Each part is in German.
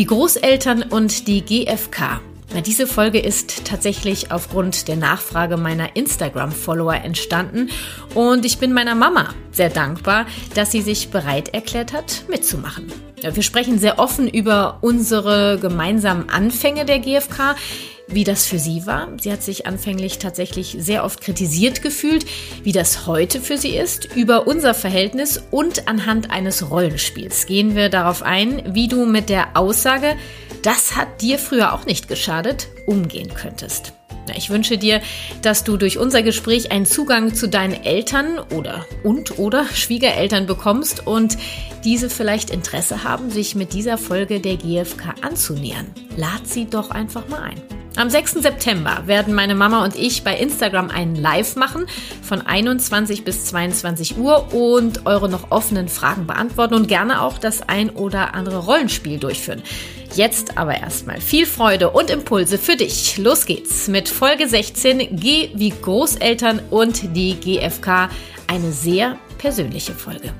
wie Großeltern und die GfK. Na, diese Folge ist tatsächlich aufgrund der Nachfrage meiner Instagram-Follower entstanden und ich bin meiner Mama sehr dankbar, dass sie sich bereit erklärt hat, mitzumachen. Wir sprechen sehr offen über unsere gemeinsamen Anfänge der GfK, wie das für sie war. Sie hat sich anfänglich tatsächlich sehr oft kritisiert gefühlt, wie das heute für sie ist. Über unser Verhältnis und anhand eines Rollenspiels gehen wir darauf ein, wie du mit der Aussage, das hat dir früher auch nicht geschadet, umgehen könntest. Ich wünsche dir, dass du durch unser Gespräch einen Zugang zu deinen Eltern oder und oder Schwiegereltern bekommst und diese vielleicht Interesse haben, sich mit dieser Folge der GfK anzunähern. Lad sie doch einfach mal ein. Am 6. September werden meine Mama und ich bei Instagram einen Live machen von 21 bis 22 Uhr und eure noch offenen Fragen beantworten und gerne auch das ein oder andere Rollenspiel durchführen. Jetzt aber erstmal viel Freude und Impulse für dich. Los geht's mit Folge 16 G wie Großeltern und die GfK. Eine sehr persönliche Folge.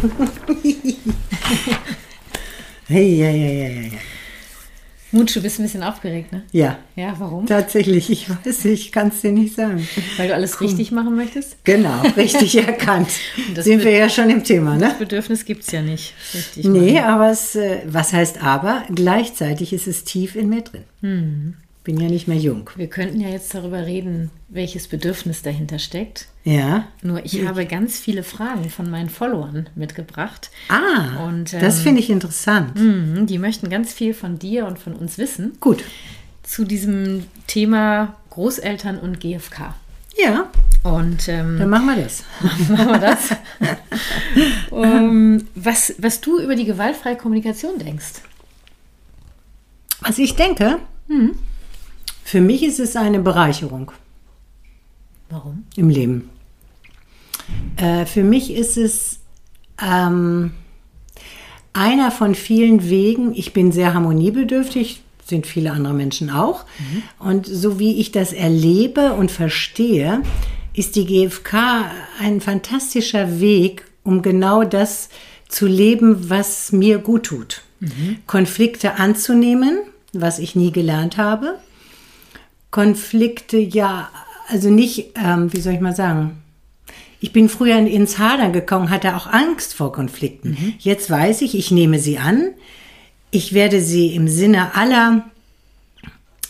Hey, ja, ja, ja, ja. Mutsch, du bist ein bisschen aufgeregt, ne? Ja. Ja, warum? Tatsächlich, ich weiß, ich kann es dir nicht sagen. Weil du alles richtig machen möchtest? Genau, richtig erkannt. Sind wir ja schon im Thema, ne? Das Bedürfnis gibt es ja nicht. Richtig nee, machen. aber es, äh, was heißt aber? Gleichzeitig ist es tief in mir drin. Hm. Bin ja nicht mehr jung. Wir könnten ja jetzt darüber reden, welches Bedürfnis dahinter steckt. Ja. Nur ich, ich habe ganz viele Fragen von meinen Followern mitgebracht. Ah, und, ähm, das finde ich interessant. Mh, die möchten ganz viel von dir und von uns wissen. Gut. Zu diesem Thema Großeltern und GfK. Ja. Und ähm, dann machen wir das. Machen wir das. um, was, was du über die gewaltfreie Kommunikation denkst. Was ich denke? Hm. Für mich ist es eine Bereicherung. Warum? Im Leben. Äh, für mich ist es ähm, einer von vielen Wegen. Ich bin sehr harmoniebedürftig, sind viele andere Menschen auch. Mhm. Und so wie ich das erlebe und verstehe, ist die GfK ein fantastischer Weg, um genau das zu leben, was mir gut tut. Mhm. Konflikte anzunehmen, was ich nie gelernt habe, Konflikte ja, also nicht, ähm, wie soll ich mal sagen, ich bin früher ins Hadern gekommen, hatte auch Angst vor Konflikten. Mhm. Jetzt weiß ich, ich nehme sie an. Ich werde sie im Sinne aller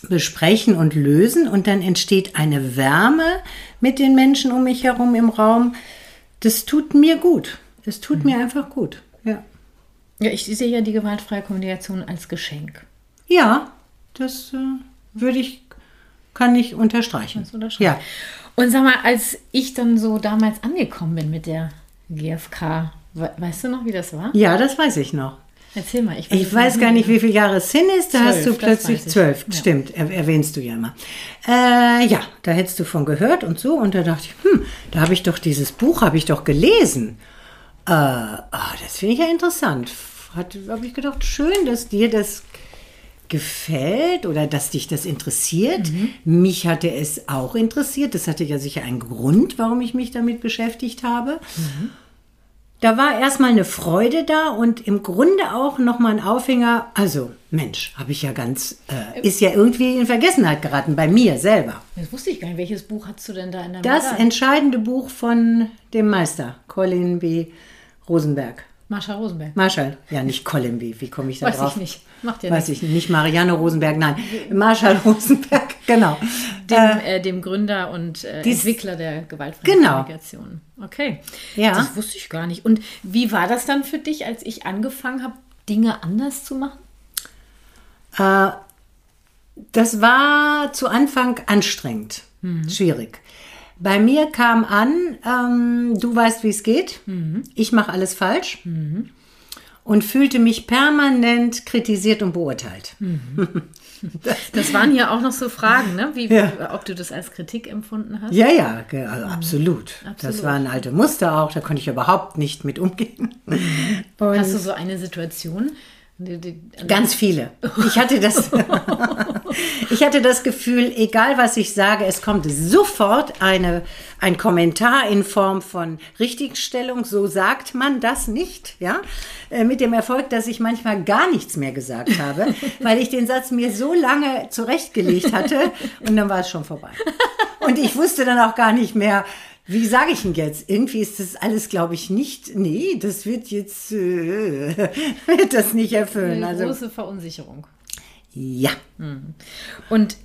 besprechen und lösen und dann entsteht eine Wärme mit den Menschen um mich herum im Raum. Das tut mir gut. Es tut mhm. mir einfach gut. Ja. Ja, ich sehe ja die gewaltfreie Kommunikation als Geschenk. Ja, das äh, würde ich kann ich unterstreichen. unterstreichen. Ja. Und sag mal, als ich dann so damals angekommen bin mit der GfK, weißt du noch, wie das war? Ja, das weiß ich noch. Erzähl mal. Ich weiß, ich weiß gar nicht, wie viele Jahre es hin ist. Da zwölf, hast du plötzlich zwölf. Ja. Stimmt, erwähnst du ja immer. Äh, ja, da hättest du von gehört und so. Und da dachte ich, hm, da habe ich doch dieses Buch, habe ich doch gelesen. Äh, oh, das finde ich ja interessant. Habe ich gedacht, schön, dass dir das gefällt oder dass dich das interessiert. Mhm. Mich hatte es auch interessiert. Das hatte ja sicher einen Grund, warum ich mich damit beschäftigt habe. Mhm. Da war erstmal eine Freude da und im Grunde auch nochmal ein Aufhänger. Also, Mensch, habe ich ja ganz, äh, ist ja irgendwie in Vergessenheit geraten, bei mir selber. Das wusste ich gar nicht. Welches Buch hast du denn da in der Das Mara? entscheidende Buch von dem Meister, Colin B. Rosenberg. Marsha Rosenberg. Marshall, ja, nicht Colin B. Wie komme ich da Weiß drauf? Weiß ich nicht. Macht ja Weiß nicht. ich nicht. Marianne Rosenberg, nein. Marshall Rosenberg, genau. Dem, äh, äh, dem Gründer und äh, dies, Entwickler der gewaltfreien genau. Kommunikation. Okay. Ja. Das wusste ich gar nicht. Und wie war das dann für dich, als ich angefangen habe, Dinge anders zu machen? Äh, das war zu Anfang anstrengend, mhm. schwierig. Bei mir kam an, ähm, du weißt, wie es geht. Ich mache alles falsch. Und fühlte mich permanent kritisiert und beurteilt. Das waren ja auch noch so Fragen, ne? Wie, Ja. ob du das als Kritik empfunden hast. Ja, ja, also absolut. Das Absolut. waren alte Muster auch, da konnte ich überhaupt nicht mit umgehen. Und Hast du so eine Situation? Die, Ganz viele. Ich hatte das, ich hatte das Gefühl, egal was ich sage, es kommt sofort eine, ein Kommentar in Form von Richtigstellung. So sagt man das nicht, ja? Äh, Mit dem Erfolg, dass ich manchmal gar nichts mehr gesagt habe, weil ich den Satz mir so lange zurechtgelegt hatte und dann war es schon vorbei. Und ich wusste dann auch gar nicht mehr, wie sage ich ihn jetzt? Irgendwie ist das alles, glaube ich, nicht. Nee, das wird jetzt äh, wird das nicht erfüllen. eine Also große Verunsicherung. ja. Und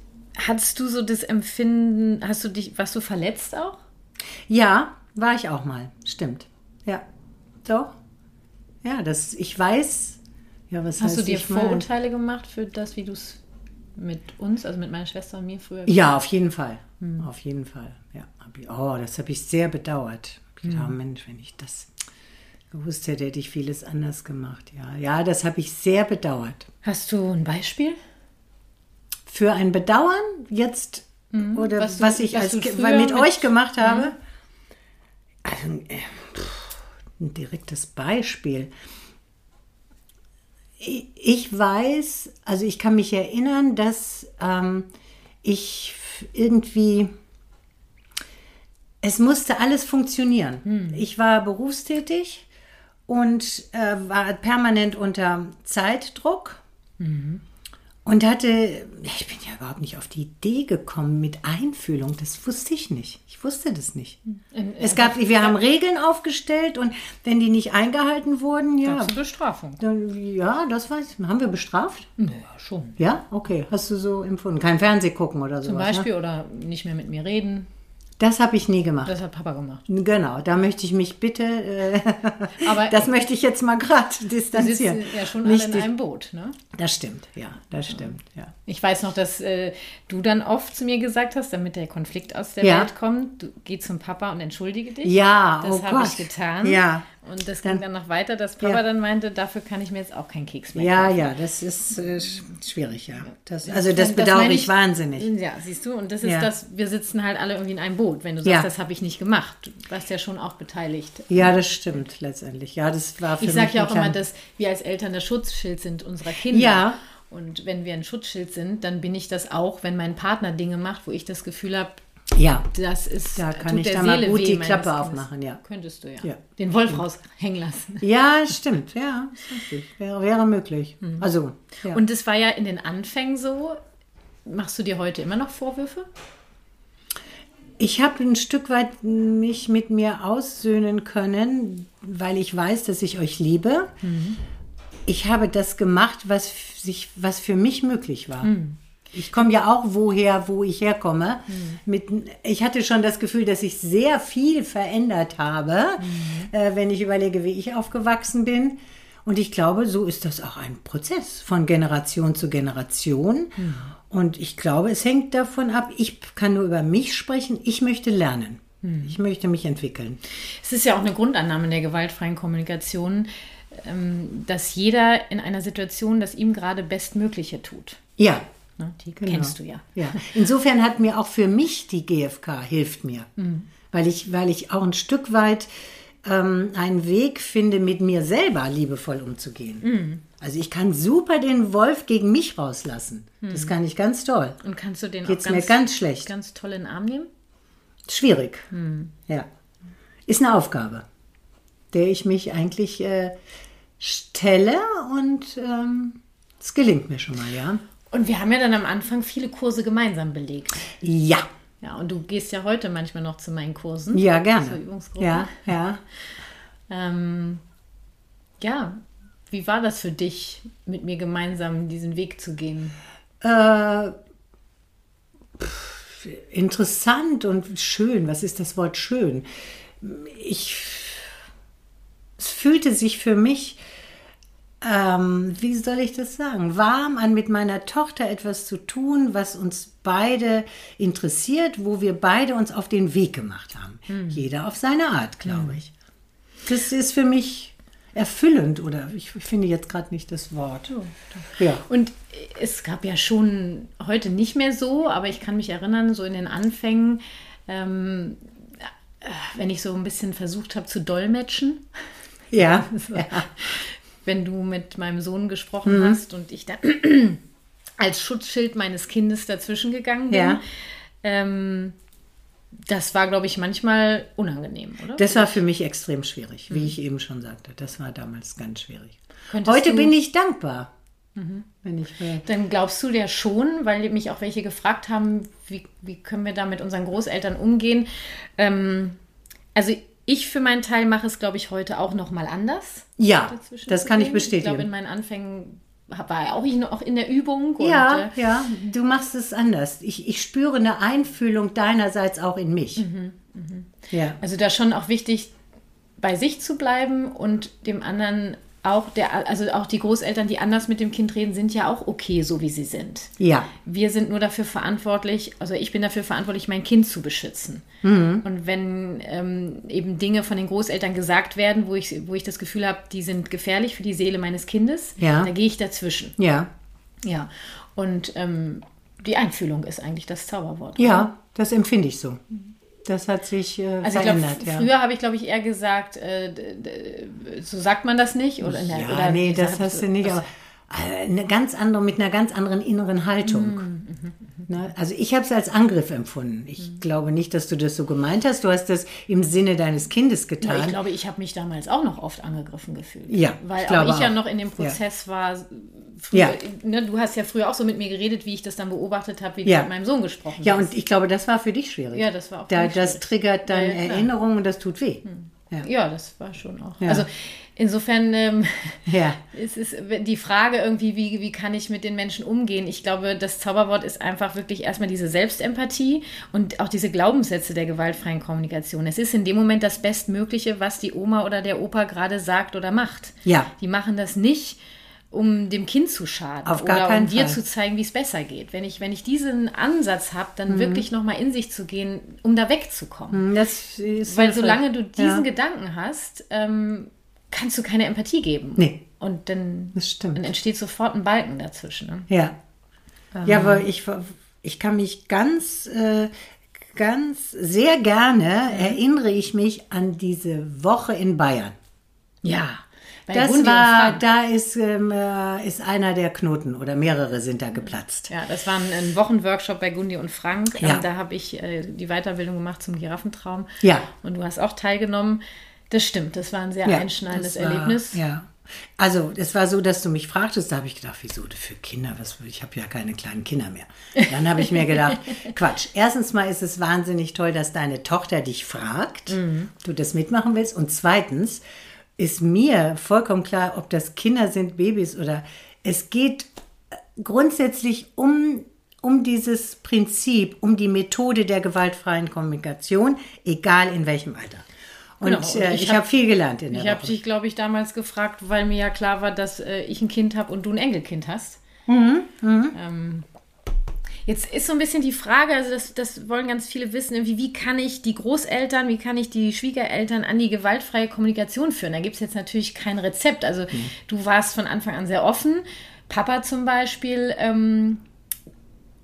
hattest du so das Empfinden, hast du dich, warst du verletzt auch? Ja, war ich auch mal. Stimmt. Ja. Doch. Ja, das, ich weiß. Ja, was Hast heißt du dir ich mal- Vorurteile gemacht für das, wie du es mit uns, also mit meiner Schwester und mir früher Ja, auf jeden Fall. Hm. Auf jeden Fall. Ja. Ich, oh, das habe ich sehr bedauert. Ich Hm. gedacht, Mensch, wenn ich das gewusst hätte, hätte ich vieles anders gemacht. Ja, ja das habe ich sehr bedauert. Hast du ein Beispiel? Für ein Bedauern jetzt oder Mhm. Was was, du- ich was als Ki- früher mit, mit- euch gemacht habe. Also, äh, pff, ein direktes Beispiel. Ich, ich weiß, also ich kann mich erinnern, dass ähm, ich irgendwie es musste alles funktionieren. Ich war berufstätig und äh, war permanent unter Zeitdruck und hatte, ich bin ja überhaupt nicht auf die Idee gekommen mit Einfühlung. Das wusste ich nicht. Ich wusste das nicht. In- Es gab, wir haben Regeln aufgestellt und wenn die nicht eingehalten wurden, ja, Gab's eine Bestrafung? dann, ja, das weiß ich. Haben wir bestraft? Naja, schon. Ja, okay. Hast du so empfunden? Kein Fernseh gucken oder sowas? Zum Ne? Beispiel oder nicht mehr mit mir reden. Das habe ich nie gemacht. Das hat Papa gemacht. Genau, da möchte ich mich bitte, äh, Aber das möchte ich jetzt mal gerade wir distanzieren. sitzen ja schon Nicht alle in einem Boot. Ne? Das stimmt, ja, das stimmt, ja. Ich weiß noch, dass äh, du dann oft zu mir gesagt hast, damit der Konflikt aus der Ja. Welt kommt, du geh zum Papa und entschuldige dich. Ja, das oh habe ich getan. Ja. Und das ging dann noch weiter, dass Papa Ja. dann meinte, dafür kann ich mir jetzt auch keinen Keks mehr Ja, kaufen. ja, das ist äh, sch- schwierig, ja. Das, also das bedauere meine ich wahnsinnig. Ja, siehst du, und das ist Ja. das, wir sitzen halt alle irgendwie in einem Boot. Wenn du sagst, Ja. das habe ich nicht gemacht, du warst ja schon auch beteiligt. Ja, das stimmt letztendlich. Ja, das war für Ich sage ja auch immer, dass wir als Eltern das Schutzschild sind unserer Kinder. Ja. Und wenn wir ein Schutzschild sind, dann bin ich das auch, wenn mein Partner Dinge macht, wo ich das Gefühl habe, Ja, das ist Da kann tut ich da mal Seele gut weh die Klappe aufmachen, ja. Könntest du ja. Ja. Den Wolf raushängen lassen. ja, stimmt, ja. Wäre, wäre möglich. Also, ja. Und es war ja in den Anfängen so. Machst du dir heute immer noch Vorwürfe? Ich habe ein Stück weit mich mit mir aussöhnen können, weil ich weiß, dass ich euch liebe. Ich habe das gemacht, was, sich, was für mich möglich war. Ich komme ja auch woher, wo ich herkomme. Mit, ich hatte schon das Gefühl, dass ich sehr viel verändert habe, äh, wenn ich überlege, wie ich aufgewachsen bin. Und ich glaube, so ist das auch ein Prozess von Generation zu Generation. Und ich glaube, es hängt davon ab, ich kann nur über mich sprechen, ich möchte lernen. Ich möchte mich entwickeln. Es ist ja auch eine Grundannahme der gewaltfreien Kommunikation, ähm, dass jeder in einer Situation das ihm gerade Bestmögliche tut. Ja. Ne? Die genau. kennst du ja. ja. Insofern hat mir auch für mich die GfK hilft mir, weil, ich, weil ich auch ein Stück weit ähm, einen Weg finde, mit mir selber liebevoll umzugehen. Also ich kann super den Wolf gegen mich rauslassen. Das kann ich ganz toll. Und kannst du den Geht's auch mir ganz, ganz schlecht. ganz toll in den Arm nehmen? Schwierig. Ja. Ist eine Aufgabe, der ich mich eigentlich äh, stelle und ähm, es gelingt mir schon mal, ja. Und wir haben ja dann am Anfang viele Kurse gemeinsam belegt. Ja. Ja, und du gehst ja heute manchmal noch zu meinen Kursen. Ja, gerne. Zur Übungsgruppe. Ja, ja. Ähm, ja, wie war das für dich, mit mir gemeinsam diesen Weg zu gehen? Äh, pff, interessant und schön. Was ist das Wort schön? Ich, es fühlte sich für mich ähm, wie soll ich das sagen, warm an mit meiner Tochter etwas zu tun, was uns beide interessiert, wo wir beide uns auf den Weg gemacht haben. Hm. Jeder auf seine Art, glaube ich. Das ist für mich erfüllend oder ich finde jetzt gerade nicht das Wort. Ja. Und es gab ja schon heute nicht mehr so, aber ich kann mich erinnern, so in den Anfängen, ähm, äh, wenn ich so ein bisschen versucht habe zu dolmetschen. Ja. So. ja. Wenn du mit meinem Sohn gesprochen hast und ich dann als Schutzschild meines Kindes dazwischen gegangen bin. Ja. Ähm, das war, glaube ich, manchmal unangenehm, oder? Das war für mich extrem schwierig, wie ich eben schon sagte. Das war damals ganz schwierig. Könntest Heute bin ich dankbar. Wenn ich will. Dann glaubst du der schon, weil mich auch welche gefragt haben, wie, wie können wir da mit unseren Großeltern umgehen. Ähm, also ich für meinen Teil mache es, glaube ich, heute auch noch mal anders. Ja, das kann ich gehen. Ich glaube, in bestätigen. meinen Anfängen war auch ich noch in der Übung. Und, Ja, äh, ja, du machst es anders. Ich, ich spüre eine Einfühlung deinerseits auch in mich. Mhm, Ja. Also da schon auch wichtig, bei sich zu bleiben und dem anderen auch, der, also auch die Großeltern, die anders mit dem Kind reden, sind ja auch okay, so wie sie sind. Ja. Wir sind nur dafür verantwortlich, also ich bin dafür verantwortlich, mein Kind zu beschützen. Mhm. Und wenn ähm, eben Dinge von den Großeltern gesagt werden, wo ich, wo ich das Gefühl habe, die sind gefährlich für die Seele meines Kindes, Ja. da gehe ich dazwischen. Ja. Ja. Und ähm, die Einfühlung ist eigentlich das Zauberwort. Ja, das empfinde ich so. Das hat sich äh, Also verändert. ja. früher habe ich, glaube ich, eher gesagt, äh, so sagt man das nicht. Oder, in der- Ja, oder nee, wie das hast du nicht. Aber äh, eine ganz andere, mit einer ganz anderen inneren Haltung. Mhm, Ne? Also ich habe es als Angriff empfunden. Ich Mhm. glaube nicht, dass du das so gemeint hast. Du hast das im Sinne deines Kindes Ja, getan. ich glaube, ich habe mich damals auch noch oft angegriffen gefühlt. Ja, Weil ich auch ich ja noch in dem Prozess war. Früher, Ja. ne, du hast ja früher auch so mit mir geredet, wie ich das dann beobachtet habe, wie Ja. du mit meinem Sohn gesprochen ja, hast. und ich glaube, das war für dich schwierig. Ja, das war auch für da, mich Das schwierig. triggert deine Ja, ja, klar. Erinnerung und das tut weh. Ja. ja, das war schon auch. Ja. Also insofern ähm, Ja. es ist die Frage irgendwie, wie, wie kann ich mit den Menschen umgehen? Ich glaube, das Zauberwort ist einfach wirklich erstmal diese Selbstempathie und auch diese Glaubenssätze der gewaltfreien Kommunikation. Es ist in dem Moment das Bestmögliche, was die Oma oder der Opa gerade sagt oder macht. Ja. Die machen das nicht, um dem Kind zu schaden Auf gar oder keinen um dir Fall. zu zeigen, wie es besser geht. Wenn ich, wenn ich diesen Ansatz habe, Mhm. dann wirklich nochmal in sich zu gehen, um da wegzukommen. Hm, Das ist Weil solange du diesen ja. Gedanken hast, ähm, kannst du keine Empathie geben. Nee. Und dann, dann entsteht sofort ein Balken dazwischen. Ne? Ja. Ja, aber ich, ich kann mich ganz, äh, ganz sehr gerne erinnere ich mich an diese Woche in Bayern. Ja. Bei Das war, da ist, ähm, äh, ist einer der Knoten oder mehrere sind da geplatzt. Ja, das war ein, ein Wochenworkshop bei Gundi und Frank. Ja. Ähm, da habe ich äh, die Weiterbildung gemacht zum Giraffentraum. Ja. Und du hast auch teilgenommen. Das stimmt, das war ein sehr einschneidendes das war- Erlebnis. Ja. Also, es war so, dass du mich fragtest, da habe ich gedacht, wieso für Kinder? Was, ich habe ja keine kleinen Kinder mehr. Dann habe ich mir gedacht, Quatsch. Erstens mal ist es wahnsinnig toll, dass deine Tochter dich fragt, Mhm. du das mitmachen willst. Und zweitens ist mir vollkommen klar, ob das Kinder sind, Babys oder es geht grundsätzlich um, um dieses Prinzip, um die Methode der gewaltfreien Kommunikation, egal in welchem Alter. Und, Genau, und äh, ich ich hab- habe viel gelernt in der Ich habe dich, glaube ich, damals gefragt, weil mir ja klar war, dass äh, ich ein Kind habe und du ein Enkelkind hast. Mhm, Ähm, jetzt ist so ein bisschen die Frage, also das, das wollen ganz viele wissen, wie kann ich die Großeltern, wie kann ich die Schwiegereltern an die gewaltfreie Kommunikation führen? Da gibt es jetzt natürlich kein Rezept. Also Mhm. du warst von Anfang an sehr offen. Papa zum Beispiel, ähm,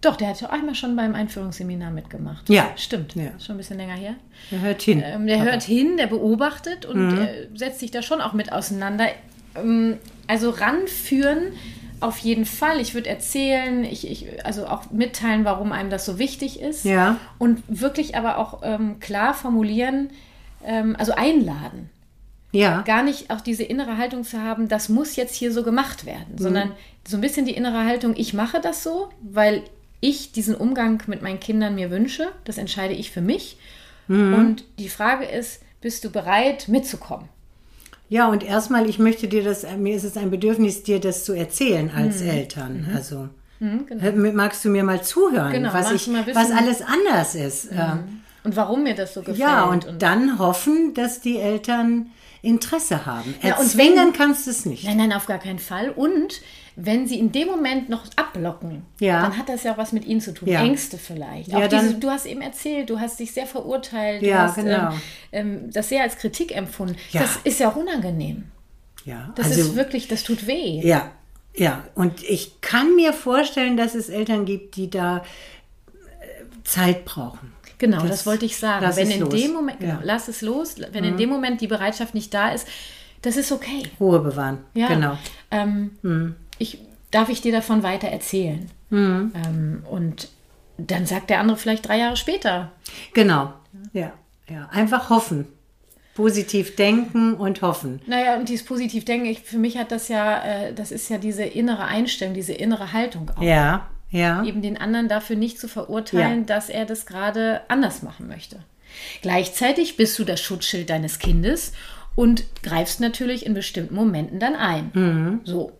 doch, der hat ja einmal schon beim Einführungsseminar mitgemacht. Ja. Stimmt. Ja. Schon ein bisschen länger her. Er hört hin. Ähm, der hört hin, der beobachtet und äh, setzt sich da schon auch mit auseinander. Ähm, also ranführen auf jeden Fall. Ich würde erzählen, ich, ich, also auch mitteilen, warum einem das so wichtig ist. Ja. Und wirklich aber auch ähm, klar formulieren, ähm, also einladen. Ja. Gar nicht auch diese innere Haltung zu haben, das muss jetzt hier so gemacht werden, sondern so ein bisschen die innere Haltung, ich mache das so, weil ich diesen Umgang mit meinen Kindern mir wünsche. Das entscheide ich für mich. Und die Frage ist, bist du bereit mitzukommen? Ja, und erstmal, ich möchte dir das, äh, mir ist es ein Bedürfnis, dir das zu erzählen als Eltern. Also, Mhm, genau. äh, magst du mir mal zuhören, Genau, was, ich, was alles anders ist? Ähm, Und warum mir das so gefällt. Ja, und, dann hoffen, dass die Eltern Interesse haben. Ja, und Erzwingen wenn- kannst du es nicht. Nein, nein, auf gar keinen Fall. Und wenn sie in dem Moment noch abblocken, Ja. dann hat das ja auch was mit ihnen zu tun. Ja. Ängste vielleicht. Ja, auch diese, du hast eben erzählt, du hast dich sehr verurteilt, Ja, du hast genau. ähm, ähm, das sehr als Kritik empfunden. Das ist ja auch unangenehm. Ja, Das also ist wirklich, das tut weh. Ja, ja. Und ich kann mir vorstellen, dass es Eltern gibt, die da äh, Zeit brauchen. Genau, das, Das- wollte ich sagen. lass Wenn es in los. dem Moment, genau. Mhm. lass es los, wenn in dem Moment die Bereitschaft nicht da ist, das ist okay. Ruhe bewahren. Ja. Genau. Ähm, ich, darf ich dir davon weiter erzählen? Mhm. Ähm, und dann sagt der andere vielleicht drei Jahre später, Genau. Ja, ja. Einfach hoffen. Positiv denken und hoffen. Naja, und dieses positiv denken, ich, für mich hat das ja, äh, das ist ja diese innere Einstellung, diese innere Haltung auch. Ja, ja. Eben den anderen dafür nicht zu verurteilen, Ja. dass er das gerade anders machen möchte. Gleichzeitig bist du das Schutzschild deines Kindes und greifst natürlich in bestimmten Momenten dann ein. Mhm. So.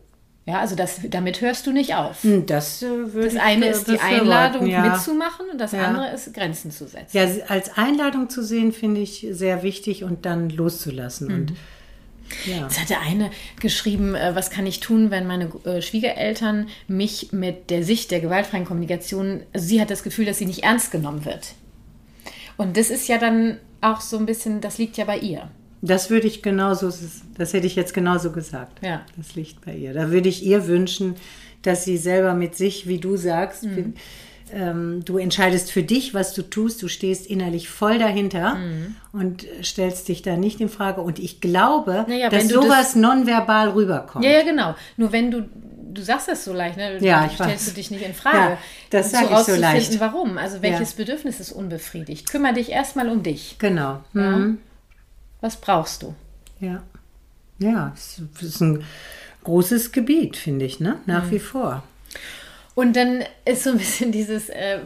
Ja, also das, damit hörst du nicht auf. Hm, Das äh, Das eine ist die Einladung ja. mitzumachen und das Ja. andere ist Grenzen zu setzen. Ja, als Einladung zu sehen, finde ich sehr wichtig und dann loszulassen. Mhm. Und ja. Es hatte eine geschrieben, äh, was kann ich tun, wenn meine äh, Schwiegereltern mich mit der Sicht der gewaltfreien Kommunikation, also sie hat das Gefühl, dass sie nicht ernst genommen wird. Und das ist ja dann auch so ein bisschen, das liegt ja bei ihr. Das würde ich genauso, das hätte ich jetzt genauso gesagt. Ja. Das liegt bei ihr. Da würde ich ihr wünschen, dass sie selber mit sich, wie du sagst, Mhm. ähm, du entscheidest für dich, was du tust, du stehst innerlich voll dahinter Mhm. und stellst dich da nicht in Frage. Und ich glaube, Naja, dass sowas nonverbal rüberkommt. Ja, ja, genau. Nur wenn du, du sagst das so leicht, ne? Ja, ich stellst weiß. du dich nicht in Frage. Ja, das Um sag ich so leicht. Warum? Also welches Ja. Bedürfnis ist unbefriedigt? Kümmer dich erstmal um dich. Genau. Mhm. Was brauchst du? Ja. Ja, es ist ein großes Gebiet, finde ich, ne? Nach Mhm. wie vor. Und dann ist so ein bisschen dieses, äh,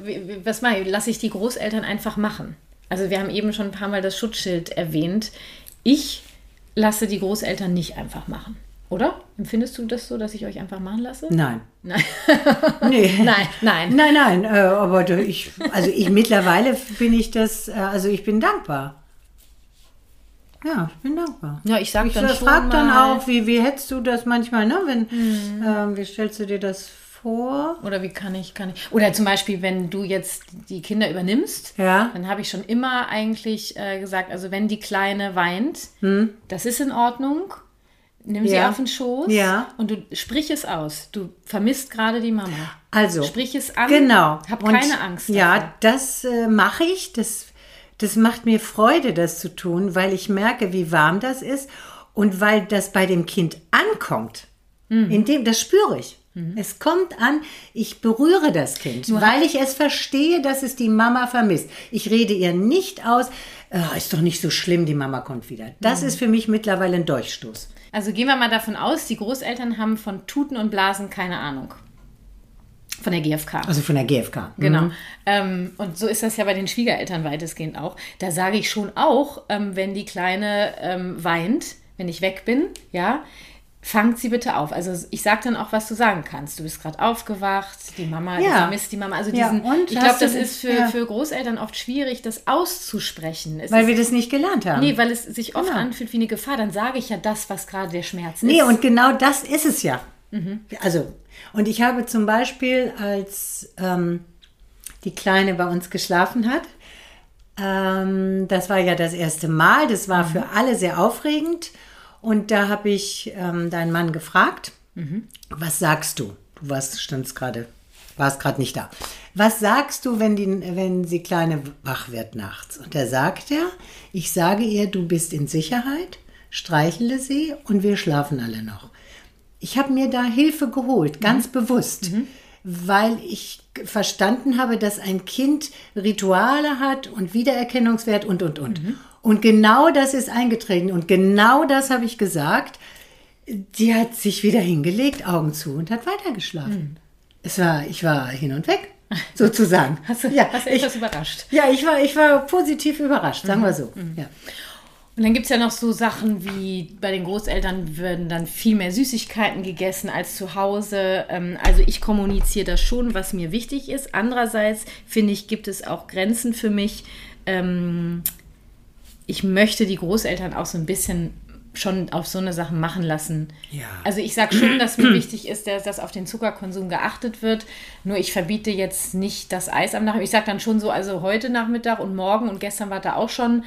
was mache ich? Lasse ich die Großeltern einfach machen. Also wir haben eben schon ein paar Mal das Schutzschild erwähnt. Ich lasse die Großeltern nicht einfach machen. Oder? Empfindest du das so, dass ich euch einfach machen lasse? Nein. Nein. Nee. Nein, nein. Nein, nein, äh, aber ich, also ich mittlerweile bin ich das, äh, also ich bin dankbar. Ja, ich bin dankbar. Ja, ich sag ich dann schon frage dann mal- auch, wie, wie hättest du das manchmal, ne? Wenn, Mhm. ähm, wie stellst du dir das vor? Oder wie kann ich, kann ich. Oder zum Beispiel, wenn du jetzt die Kinder übernimmst, Ja. dann habe ich schon immer eigentlich äh, gesagt, also wenn die Kleine weint, das ist in Ordnung. Nimm sie. Ja. auf den Schoß Ja. und du sprich es aus. Du vermisst gerade die Mama. Also, Sprich es an. Genau. Hab Und keine Angst. Ja, davor. das äh, mache ich. Das, das macht mir Freude, das zu tun, weil ich merke, wie warm das ist und weil das bei dem Kind ankommt. Mhm. In dem, das spüre ich. Es kommt an, ich berühre das Kind, weil ich es verstehe, dass es die Mama vermisst. Ich rede ihr nicht aus, "Ah, ist doch nicht so schlimm, die Mama kommt wieder. Das Mhm. ist für mich mittlerweile ein Durchstoß. Also gehen wir mal davon aus, die Großeltern haben von Tuten und Blasen keine Ahnung. Von der GfK. Also von der GfK. Genau. Ähm, und so ist das ja bei den Schwiegereltern weitestgehend auch. Da sage ich schon auch, ähm, wenn die Kleine ähm, weint, wenn ich weg bin, ja, fangt sie bitte auf. Also ich sage dann auch, was du sagen kannst. Du bist gerade aufgewacht, die Mama, Ja. vermisst die Mama. Also Ja, diesen, und ich glaube, das ist für, ja. für Großeltern oft schwierig, das auszusprechen. Es Weil ist, wir das nicht gelernt haben. nee, weil es sich oft Genau. anfühlt wie eine Gefahr. Dann sage ich ja das, was gerade der Schmerz Nee, ist. und genau das ist es ja. Also, und ich habe zum Beispiel, als ähm, die Kleine bei uns geschlafen hat, ähm, das war ja das erste Mal, das war für alle sehr aufregend. Und da habe ich ähm, deinen Mann gefragt, was sagst du? Du warst, standst gerade, warst gerade nicht da. Was sagst du, wenn, die, wenn die Kleine wach wird nachts? Und da sagt er, ich sage ihr, du bist in Sicherheit, streichle sie und wir schlafen alle noch. Ich habe mir da Hilfe geholt, ganz bewusst, weil ich verstanden habe, dass ein Kind Rituale hat und Wiedererkennungswert und, und, und. Und genau das ist eingetreten und genau das habe ich gesagt. Die hat sich wieder hingelegt, Augen zu und hat weitergeschlafen. Es war, ich war hin und weg, sozusagen. Hast du, ja, hast du ich, etwas überrascht? ja, ich war, ich war positiv überrascht, sagen wir so. Ja. Und dann gibt es ja noch so Sachen wie bei den Großeltern werden dann viel mehr Süßigkeiten gegessen als zu Hause. Ähm, Also ich kommuniziere das schon, was mir wichtig ist. Andererseits finde ich, gibt es auch Grenzen für mich, ähm, ich möchte die Großeltern auch so ein bisschen schon auf so eine Sachen machen lassen. Ja. Also ich sage schon, dass mir wichtig ist, dass, dass auf den Zuckerkonsum geachtet wird. Nur ich verbiete jetzt nicht das Eis am Nachmittag. Ich sage dann schon so, also heute Nachmittag und morgen und gestern war da auch schon,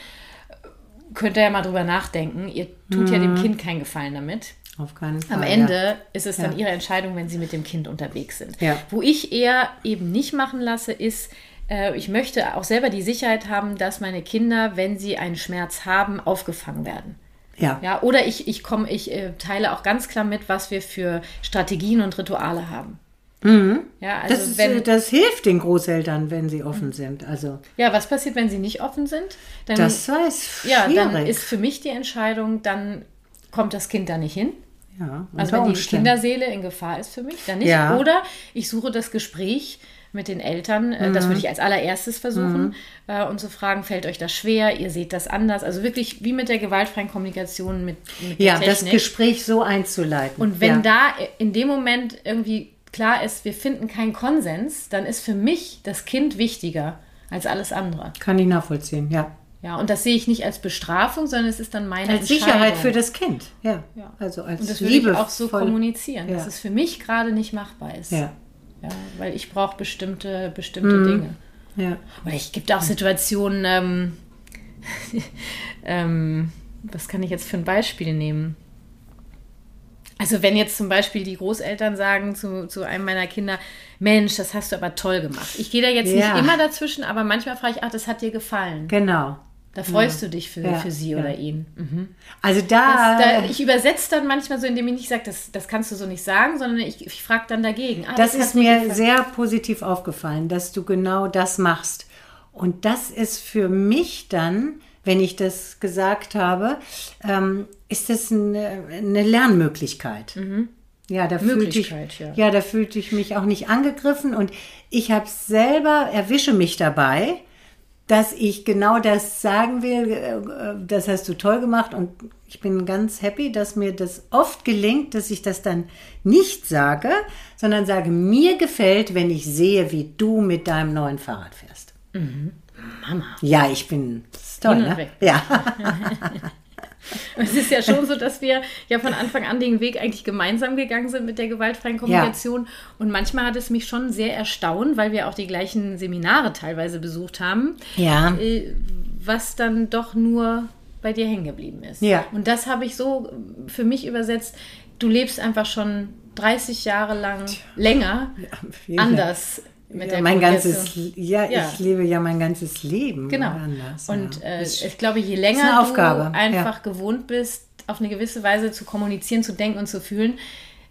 könnt ihr ja mal drüber nachdenken. Ihr tut ja dem Kind keinen Gefallen damit. Auf keinen Fall. Am Ende Ja. ist es dann Ja. ihre Entscheidung, wenn sie mit dem Kind unterwegs sind. Ja. Wo ich eher eben nicht machen lasse, ist, äh, ich möchte auch selber die Sicherheit haben, dass meine Kinder, wenn sie einen Schmerz haben, aufgefangen werden. Ja. Ja, oder ich, ich komme, ich äh, teile auch ganz klar mit, was wir für Strategien und Rituale haben. Ja, also Das, wenn, äh, das hilft den Großeltern, wenn sie offen sind. Also ja, was passiert, wenn sie nicht offen sind? Dann, das ist ja, schwierig. dann ist für mich die Entscheidung, dann kommt das Kind da nicht hin. ja, Also wenn die. Kinderseele in Gefahr ist für mich, dann nicht. Ja. Oder ich suche das Gespräch mit den Eltern. äh, Das Mhm. würde ich als allererstes versuchen. äh, Und zu fragen, fällt euch das schwer? Ihr seht das anders. Also wirklich wie mit der gewaltfreien Kommunikation mit, mit ja, der das Technik. Gespräch so einzuleiten. Und wenn ja. da in dem Moment irgendwie klar ist, wir finden keinen Konsens, dann ist für mich das Kind wichtiger als alles andere. Kann ich nachvollziehen, ja. Ja, und das sehe ich nicht als Bestrafung, sondern es ist dann meine Als Sicherheit für das Kind, ja. Ja. Also als Und das ich Liebe auch so kommunizieren, dass Ja. es für mich gerade nicht machbar ist. Ja, Ja, weil ich brauche bestimmte, bestimmte Mhm. Dinge. ja. Oder ich gibt auch Situationen, ähm, ähm, was kann ich jetzt für ein Beispiel nehmen? Also wenn jetzt zum Beispiel die Großeltern sagen zu, zu einem meiner Kinder, Mensch, das hast du aber toll gemacht. Ich gehe da jetzt Ja. nicht immer dazwischen, aber manchmal frage ich, ach, das hat dir gefallen. Genau. Da freust du dich für, Ja, für sie ja. oder ihn. Mhm. Also Das, da, da, ich übersetze dann manchmal so, indem ich nicht sage, das, das kannst du so nicht sagen, sondern ich, ich frage dann dagegen. Ah, das hat ist mir gefallen. sehr positiv aufgefallen, dass du genau das machst. Und das ist für mich dann, wenn ich das gesagt habe, ähm, ist das eine, eine Lernmöglichkeit. Ja, da fühlte ich, Mhm. Ja. ja, da fühlte ich mich auch nicht angegriffen und ich habe selber erwische mich dabei, dass ich genau das sagen will. äh, Das hast du toll gemacht und ich bin ganz happy, dass mir das oft gelingt, dass ich das dann nicht sage, sondern sage, mir gefällt, wenn ich sehe, wie du mit deinem neuen Fahrrad fährst. Mama. Ja, ich bin ist toll, Hin und ne? weg. Ja. Es ist ja schon so, dass wir ja von Anfang an den Weg eigentlich gemeinsam gegangen sind mit der gewaltfreien Kommunikation. Und manchmal hat es mich schon sehr erstaunt, weil wir auch die gleichen Seminare teilweise besucht haben, Ja. äh, was dann doch nur bei dir hängen geblieben ist. Ja. Und das habe ich so für mich übersetzt. Du lebst einfach schon 30 Jahre lang länger Ja. anders mit Ja, der mein ganzes, ja, Ja. ich lebe ja mein ganzes Leben Genau. anders. Und ja. äh, ich glaube, je länger du einfach gewohnt bist, auf eine gewisse Weise zu kommunizieren, zu denken und zu fühlen,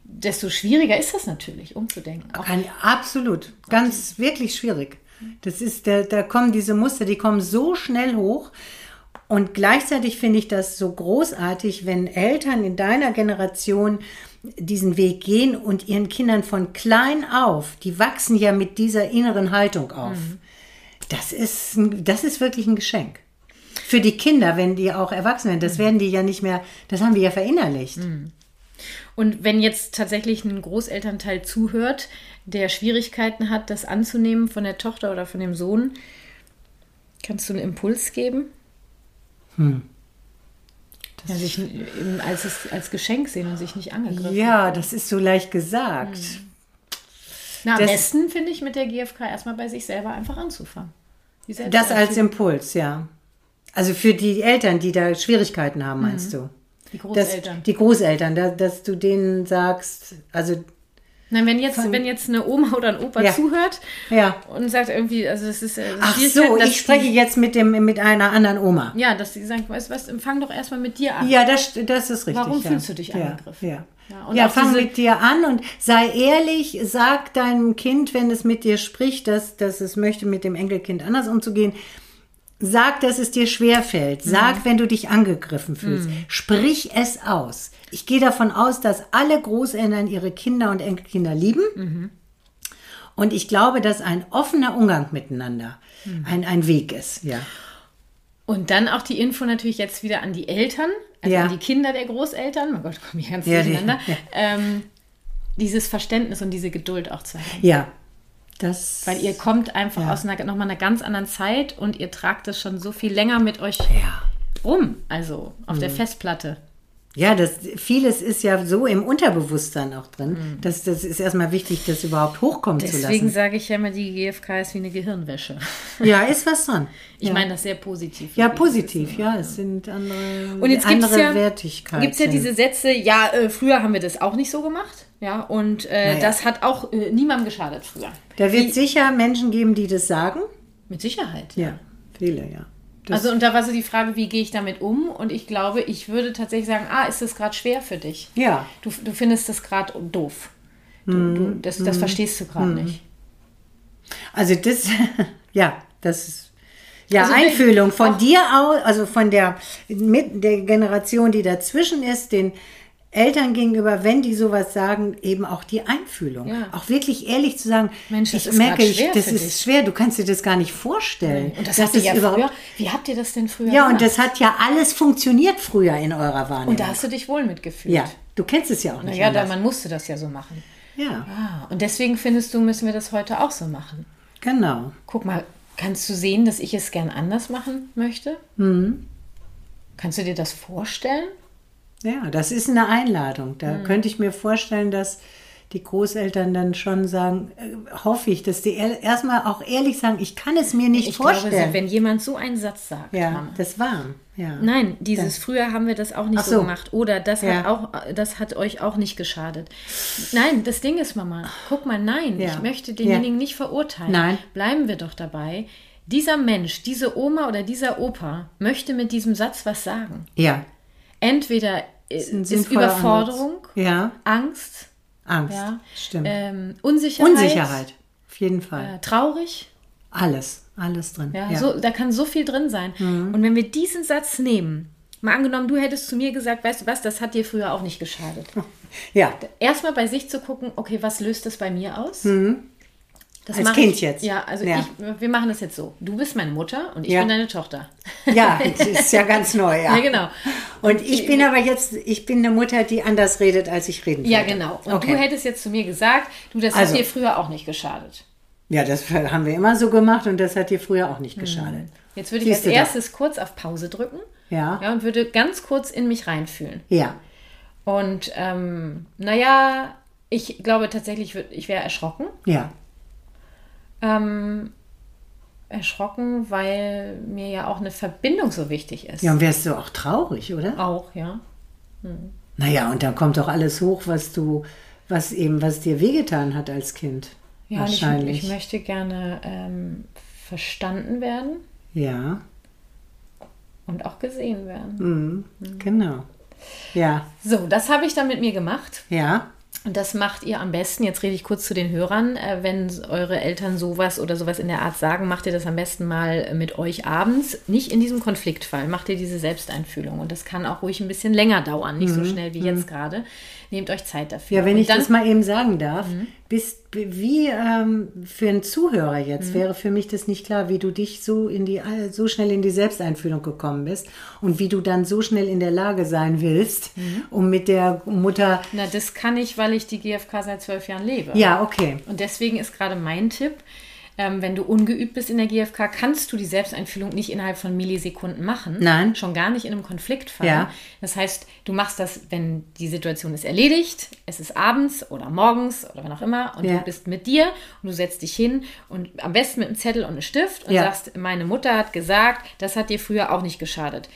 desto schwieriger ist das natürlich, umzudenken. Auch Kann, absolut. Ganz wirklich schwierig. Das ist, da, da kommen diese Muster, die kommen so schnell hoch. Und gleichzeitig finde ich das so großartig, wenn Eltern in deiner Generation diesen Weg gehen und ihren Kindern von klein auf, die wachsen ja mit dieser inneren Haltung auf. Das, ist, das ist wirklich ein Geschenk. Für die Kinder, wenn die auch erwachsen werden, das werden die ja nicht mehr, das haben wir ja verinnerlicht. Und wenn jetzt tatsächlich ein Großelternteil zuhört, der Schwierigkeiten hat, das anzunehmen von der Tochter oder von dem Sohn, kannst du einen Impuls geben? Ja, sich als, als Geschenk sehen und sich nicht angegriffen. Ja, das ist so leicht gesagt. Na, am das- besten finde ich mit der GfK erstmal bei sich selber einfach anzufangen. Das als. Impuls, ja. Also für die Eltern, die da Schwierigkeiten haben, meinst du? die Dass, Großeltern. die Großeltern, da, dass du denen sagst, also Nein, wenn jetzt, wenn jetzt eine Oma oder ein Opa Ja. zuhört ja. und sagt irgendwie, also das ist äh, Ach so, ich spreche die, jetzt mit dem mit einer anderen Oma. Ja, dass sie sagen, weißt du was, fang doch erstmal mit dir an. Ja, das, das ist richtig. Warum ja. fühlst du dich angegriffen? Ja, Ja, ja. fang mit dir an und sei ehrlich, sag deinem Kind, wenn es mit dir spricht, dass, dass es möchte, mit dem Enkelkind anders umzugehen. Sag, dass es dir schwerfällt. Mhm. Sag, wenn du dich angegriffen fühlst. Sprich es aus. Ich gehe davon aus, dass alle Großeltern ihre Kinder und Enkelkinder lieben. Mhm. Und ich glaube, dass ein offener Umgang miteinander Mhm. ein, ein Weg ist. Ja. Und dann auch die Info natürlich jetzt wieder an die Eltern, also Ja. an die Kinder der Großeltern. Mein Gott, komm ich ganz Ja, durcheinander. ja. Ähm, dieses Verständnis und diese Geduld auch zu haben. Ja, Das, Weil ihr kommt einfach Ja. aus einer, nochmal einer ganz anderen Zeit und ihr tragt es schon so viel länger mit euch ja. rum, also auf Mhm. der Festplatte. Ja, das, vieles ist ja so im Unterbewusstsein auch drin. Das, das ist erstmal wichtig, das überhaupt hochkommen zu Mhm. Deswegen lassen. sage ich ja immer, die GfK ist wie eine Gehirnwäsche. Ja, ist was dran. Ich ja. meine das sehr positiv. Ja, positiv, ja. Es sind andere, Und jetzt gibt es andere ja, Wertigkeiten. gibt's ja diese Sätze, ja, äh, früher haben wir das auch nicht so gemacht. Ja, und äh, Naja. das hat auch äh, niemandem geschadet früher. Da wird Wie- sicher Menschen geben, die das sagen. Mit Sicherheit. Ja, viele, ja. Das, Also und da war so die Frage, wie gehe ich damit um? Und ich glaube, ich würde tatsächlich sagen, ah, ist das gerade schwer für dich? ja, Du, du findest das gerade doof. Du, Mhm. du, das, das verstehst du gerade nicht. also das, ja, das ist, ja, Also Einfühlung von dir aus, also von der, mit der Generation, die dazwischen ist, den Eltern gegenüber, wenn die sowas sagen, eben auch die Einfühlung. Ja. Auch wirklich ehrlich zu sagen, Mensch, das ich ist merke, schwer das ist dich. schwer, du kannst dir das gar nicht vorstellen. Und das habt ihr ja früher. Wie habt ihr das denn früher Ja, und gemacht? das hat ja alles funktioniert früher in eurer Wahrnehmung. und da hast du dich wohl mitgefühlt. ja, du kennst es ja auch nicht. Naja, da, man musste das ja so machen. ja, Ah, und deswegen findest du, müssen wir das heute auch so machen. genau. Guck mal, kannst du sehen, dass ich es gern anders machen möchte? Mhm. Kannst du dir das vorstellen? Ja, das ist eine Einladung. Mhm. Da könnte ich mir vorstellen, dass die Großeltern dann schon sagen, äh, hoffe ich, dass die erstmal auch ehrlich sagen, ich kann es mir nicht Ich glaube, vorstellen. wenn jemand so einen Satz sagt, ja, Mama. das war. Ja. Nein, dieses früher haben wir das auch nicht so. so. gemacht. Oder das hat Ja. auch, das hat euch auch nicht geschadet. Nein, das Ding ist, Mama, guck mal, nein, Ja. ich möchte denjenigen nicht verurteilen. Nein. Bleiben wir doch dabei. Dieser Mensch, diese Oma oder dieser Opa möchte mit diesem Satz was sagen. Ja. Entweder ein ist sinnvoller Überforderung. Ja, Angst, Angst. ja, Stimmt. ähm, Unsicherheit, Unsicherheit. Auf jeden Fall. äh, traurig. Alles. Alles drin. Ja, Ja. So, da kann so viel drin sein. Mhm. Und wenn wir diesen Satz nehmen, mal angenommen, du hättest zu mir gesagt, weißt du was, das hat dir früher auch nicht geschadet. ja. Erstmal bei sich zu gucken, okay, was löst das bei mir aus? Das. Als Kind ich, jetzt. Ja, also Ja. Ich, wir machen das jetzt so. Du bist meine Mutter und ich Ja. bin deine Tochter. Ja, das ist ja ganz neu, ja. Ja, genau. Und ich bin aber jetzt, ich bin eine Mutter, die anders redet, als ich reden Ja, wollte. genau. Und okay. du hättest jetzt zu mir gesagt, du, das Also. hat dir früher auch nicht geschadet. Ja, das haben wir immer so gemacht und das hat dir früher auch nicht geschadet. Jetzt würde ich Siehst als du da? erstes kurz auf Pause drücken Ja. ja, und würde ganz kurz in mich reinfühlen. Ja. Und ähm, naja, ich glaube tatsächlich, ich wäre erschrocken. Ja. Ähm, erschrocken, weil mir ja auch eine Verbindung so wichtig ist. Ja, und wärst du auch traurig, oder? Auch, ja. Naja, und dann kommt doch alles hoch, was du, was eben, was dir wehgetan hat als Kind. Ja, und ich, Wahrscheinlich. ich möchte gerne ähm, verstanden werden ja, und auch gesehen werden. mhm. genau. Ja, So, das habe ich dann mit mir gemacht. ja, Und das macht ihr am besten, jetzt rede ich kurz zu den Hörern, äh, wenn eure Eltern sowas oder sowas in der Art sagen, macht ihr das am besten mal mit euch abends, nicht in diesem Konfliktfall, macht ihr diese Selbsteinfühlung. Und das kann auch ruhig ein bisschen länger dauern, nicht so schnell wie jetzt gerade. Nehmt euch Zeit dafür. Mhm. Ja, wenn Und ich dann, das mal eben sagen darf, Mhm. bist wie ähm, für einen Zuhörer jetzt wäre für mich das nicht klar, wie du dich so in die so schnell in die Selbsteinfühlung gekommen bist und wie du dann so schnell in der Lage sein willst, Mhm. um mit der Mutter. Na, das kann ich, weil ich die GfK seit zwölf Jahren lebe. Ja, okay. Und deswegen ist gerade mein Tipp, ähm, wenn du ungeübt bist in der GfK, kannst du die Selbsteinfühlung nicht innerhalb von Millisekunden machen. Nein. Schon gar nicht in einem Konfliktfall. Ja. Das heißt, du machst das, wenn die Situation ist erledigt, es ist abends oder morgens oder wann auch immer und Ja. du bist mit dir und du setzt dich hin und am besten mit einem Zettel und einem Stift und Ja. sagst, meine Mutter hat gesagt, das hat dir früher auch nicht geschadet.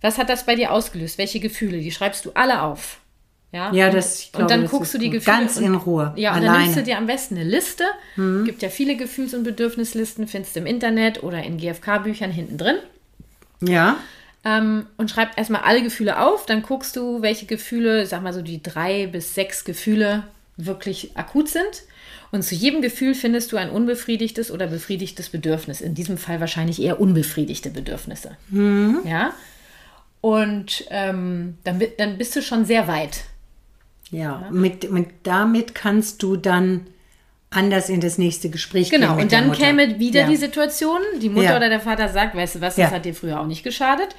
Was hat das bei dir ausgelöst? Welche Gefühle? Die schreibst du alle auf. Ja, Ja, und, das- ich und glaube, dann das guckst du die. Gefühle. Ganz und, in Ruhe, Ja, und dann alleine. Mhm. nimmst du dir am besten eine Liste. Gibt ja viele Gefühls- und Bedürfnislisten, findest du im Internet oder in GfK-Büchern hinten drin. Ja, Ähm, und schreib erstmal alle Gefühle auf. Dann guckst du, welche Gefühle, sag mal so die drei bis sechs Gefühle wirklich akut sind. Und zu jedem Gefühl findest du ein unbefriedigtes oder befriedigtes Bedürfnis. In diesem Fall wahrscheinlich eher unbefriedigte Bedürfnisse. Ja. Und ähm, dann, dann bist du schon sehr weit. Ja. Mit, mit, damit kannst du dann anders in das nächste Gespräch Genau, gehen. mit und dann käme wieder ja. die Situation, die Mutter Ja. oder der Vater sagt, weißt du was, das Ja. hat dir früher auch nicht geschadet.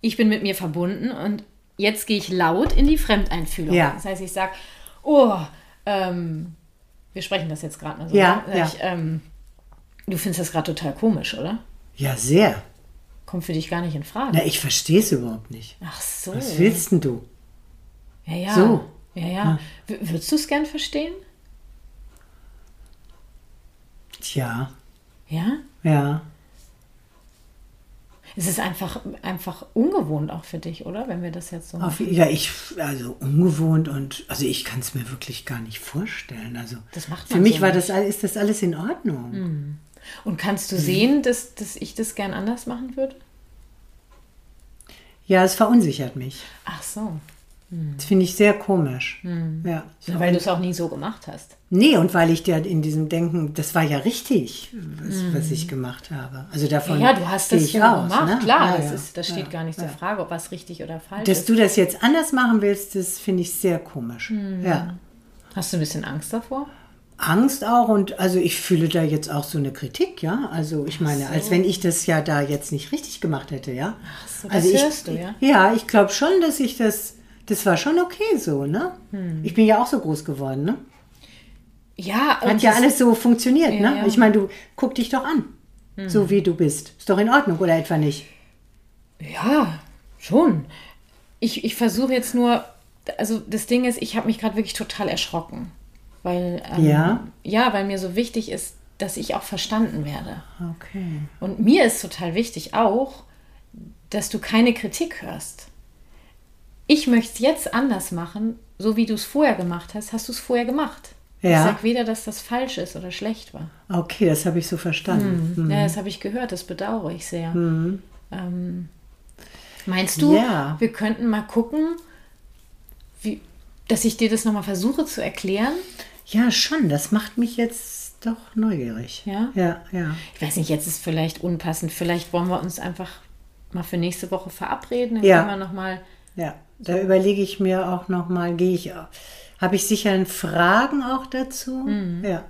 Ich bin mit mir verbunden und jetzt gehe ich laut in die Fremdeinfühlung. Ja. Das heißt, ich sage, oh, ähm, wir sprechen das jetzt gerade mal so. Ja, ne? ja. Ich, ähm, du findest das gerade total komisch, oder? Ja, sehr. Kommt für dich gar nicht in Frage. Na, ich verstehe es überhaupt nicht. Ach so. Was willst denn du? Ja, ja. So. Ja, ja. W- Würdest du es gern verstehen? Tja, Ja? ja. Es ist einfach, einfach ungewohnt auch für dich, oder? Wenn wir das jetzt so Auf, ja, ich, also ungewohnt und, also ich kann es mir wirklich gar nicht vorstellen. Also Das macht für mich so war nicht. das, ist das alles in Ordnung. Und kannst du sehen, dass, dass ich das gern anders machen würde? Ja, es verunsichert mich. Ach so. Das finde ich sehr komisch. Ja. Ja, weil du es auch nie so gemacht hast. Nee, und weil ich dir in diesem Denken, das war ja richtig, was, was ich gemacht habe. Also davon Ja, du hast das ich so aus, gemacht. ne? Klar, Ja, das, ja. ist, das steht Ja, gar nicht zur ja. Frage, ob was richtig oder falsch Dass ist. du das jetzt anders machen willst, das finde ich sehr komisch. Hm. Ja. Hast du ein bisschen Angst davor? Angst auch und also ich fühle da jetzt auch so eine Kritik, ja. Also ich meine, als wenn ich das ja da jetzt nicht richtig gemacht hätte, ja. Ach so, das also ich, hörst du, ja? Ja, ich glaube schon, dass ich das, das war schon okay so, ne? Hm. Ich bin ja auch so groß geworden, ne? Ja, Hat ja alles so funktioniert, Ja, ne? ja. Hm. Ich meine, du guck dich doch an, so wie du bist. Ist doch in Ordnung oder etwa nicht? Ja, schon. Ich, ich versuche jetzt nur, also das Ding ist, ich habe mich gerade wirklich total erschrocken. Weil, ähm, Ja? Ja, weil mir so wichtig ist, dass ich auch verstanden werde. Okay. Und mir ist total wichtig auch, dass du keine Kritik hörst. Ich möchte es jetzt anders machen, so wie du es vorher gemacht hast, hast du es vorher gemacht. Ich Ja. sag weder, dass das falsch ist oder schlecht war. Okay, das habe ich so verstanden. Mhm. Ja, das habe ich gehört, das bedauere ich sehr. Ähm, meinst du, Ja. wir könnten mal gucken, wie, dass ich dir das nochmal versuche zu erklären? Ja, schon. Das macht mich jetzt doch neugierig. Ja? Ja, ja. Ich weiß nicht, jetzt ist vielleicht unpassend. Vielleicht wollen wir uns einfach mal für nächste Woche verabreden. Dann Ja. können wir nochmal. Ja, da überlege ich mir auch noch mal, gehe ich, habe ich sicher Fragen auch dazu? Mhm. Ja.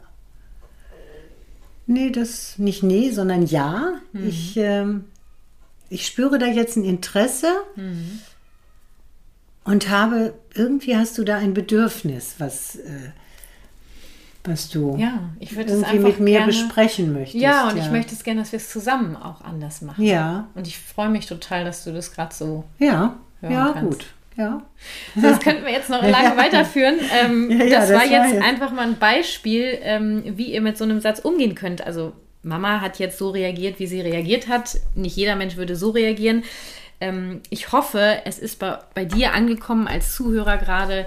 Nee, das nicht nee, sondern ja. Mhm. Ich, ähm, ich spüre da jetzt ein Interesse Mhm. und habe, irgendwie hast du da ein Bedürfnis, was, äh, was du Ja, irgendwie mit mir gerne, besprechen möchtest. Ja, und ich möchte es gerne, dass wir es zusammen auch anders machen. Ja, Und ich freue mich total, dass du das gerade so. ja, ja, kannst. gut. Ja. Das könnten wir jetzt noch lange weiterführen. Ähm, Ja, ja, das, das war war jetzt jetzt- einfach mal ein Beispiel, ähm, wie ihr mit so einem Satz umgehen könnt. Also Mama hat jetzt so reagiert, wie sie reagiert hat. Nicht jeder Mensch würde so reagieren. Ähm, ich hoffe, es ist bei, bei dir angekommen als Zuhörer gerade,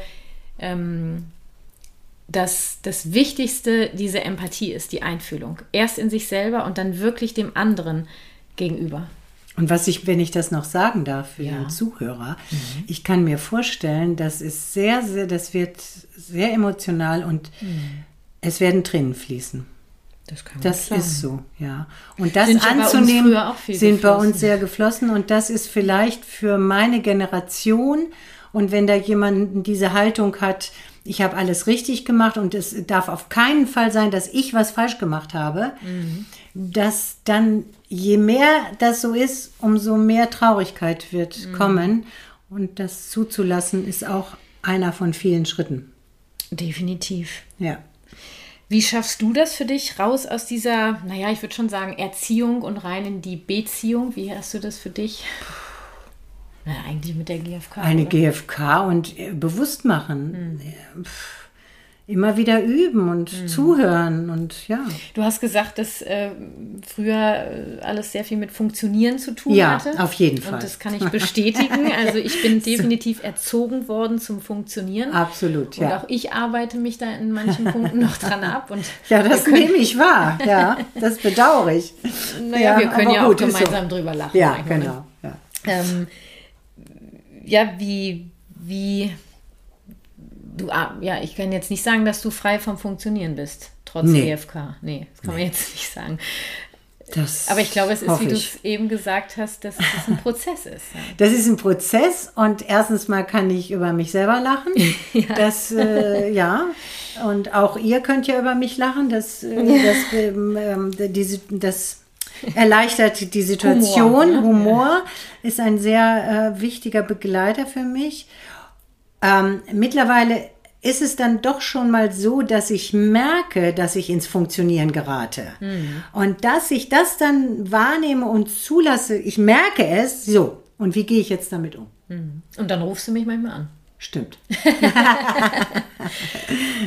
ähm, dass das Wichtigste diese Empathie ist, die Einfühlung. Erst in sich selber und dann wirklich dem anderen gegenüber. Und was ich, wenn ich das noch sagen darf für Ja. den Zuhörer, ich kann mir vorstellen, das ist sehr, sehr, das wird sehr emotional und es werden Tränen fließen. Das kann Das ist so, ja. Und das Sind bei anzunehmen, viel sind bei geflossen. uns sehr geflossen und das ist vielleicht für meine Generation und wenn da jemand diese Haltung hat, ich habe alles richtig gemacht und es darf auf keinen Fall sein, dass ich was falsch gemacht habe, Mhm. dass dann je mehr das so ist, umso mehr Traurigkeit wird Mhm. kommen und das zuzulassen ist auch einer von vielen Schritten. Definitiv. Ja. Wie schaffst du das für dich raus aus dieser, naja, ich würde schon sagen, Erziehung und rein in die Beziehung? Wie hast du das für dich? Na, eigentlich mit der GfK. Eine oder? GfK und äh, bewusst machen. Äh, pf, Immer wieder üben und Mhm. zuhören und ja. Du hast gesagt, dass äh, früher äh, alles sehr viel mit Funktionieren zu tun Ja, hatte. auf jeden Fall. Und das kann ich bestätigen. Also ich bin definitiv erzogen worden zum Funktionieren. Absolut, Und ja. auch ich arbeite mich da in manchen Punkten noch dran ab. Und Ja, das nehme ich wahr. Ja, das bedauere ich. naja, wir können ja gut, auch ist so. gemeinsam drüber lachen. Ja, manchmal, ne? genau. Ja. Ähm, ja, wie, wie, du, ah, ja, ich kann jetzt nicht sagen, dass du frei vom Funktionieren bist, trotz Nee. GfK. Nee, das kann man jetzt nicht sagen. Das Aber ich glaube, es ist, wie du es eben gesagt hast, dass es ein Prozess ist. Ja. Das ist ein Prozess und erstens mal kann ich über mich selber lachen. Das, äh, ja. Und auch ihr könnt ja über mich lachen. Das, äh, das, die, das erleichtert die Situation. Humor, Humor, ne? ist ein sehr äh, wichtiger Begleiter für mich. Ähm, mittlerweile ist es dann doch schon mal so, dass ich merke, dass ich ins Funktionieren gerate. Und dass ich das dann wahrnehme und zulasse, ich merke es, so, und wie gehe ich jetzt damit um? Und dann rufst du mich manchmal an. Stimmt.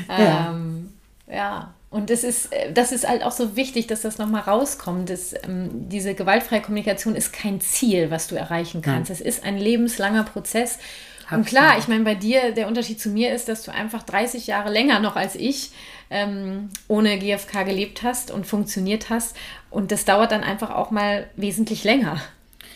Ähm, ja. Und das ist, äh, das ist halt auch so wichtig, dass das nochmal rauskommt. Dass, ähm, diese gewaltfreie Kommunikation ist kein Ziel, was du erreichen kannst. Es ist ein lebenslanger Prozess. Und klar, ich meine, bei dir, der Unterschied zu mir ist, dass du einfach 30 Jahre länger noch als ich ähm, ohne GFK gelebt hast und funktioniert hast. Und das dauert dann einfach auch mal wesentlich länger.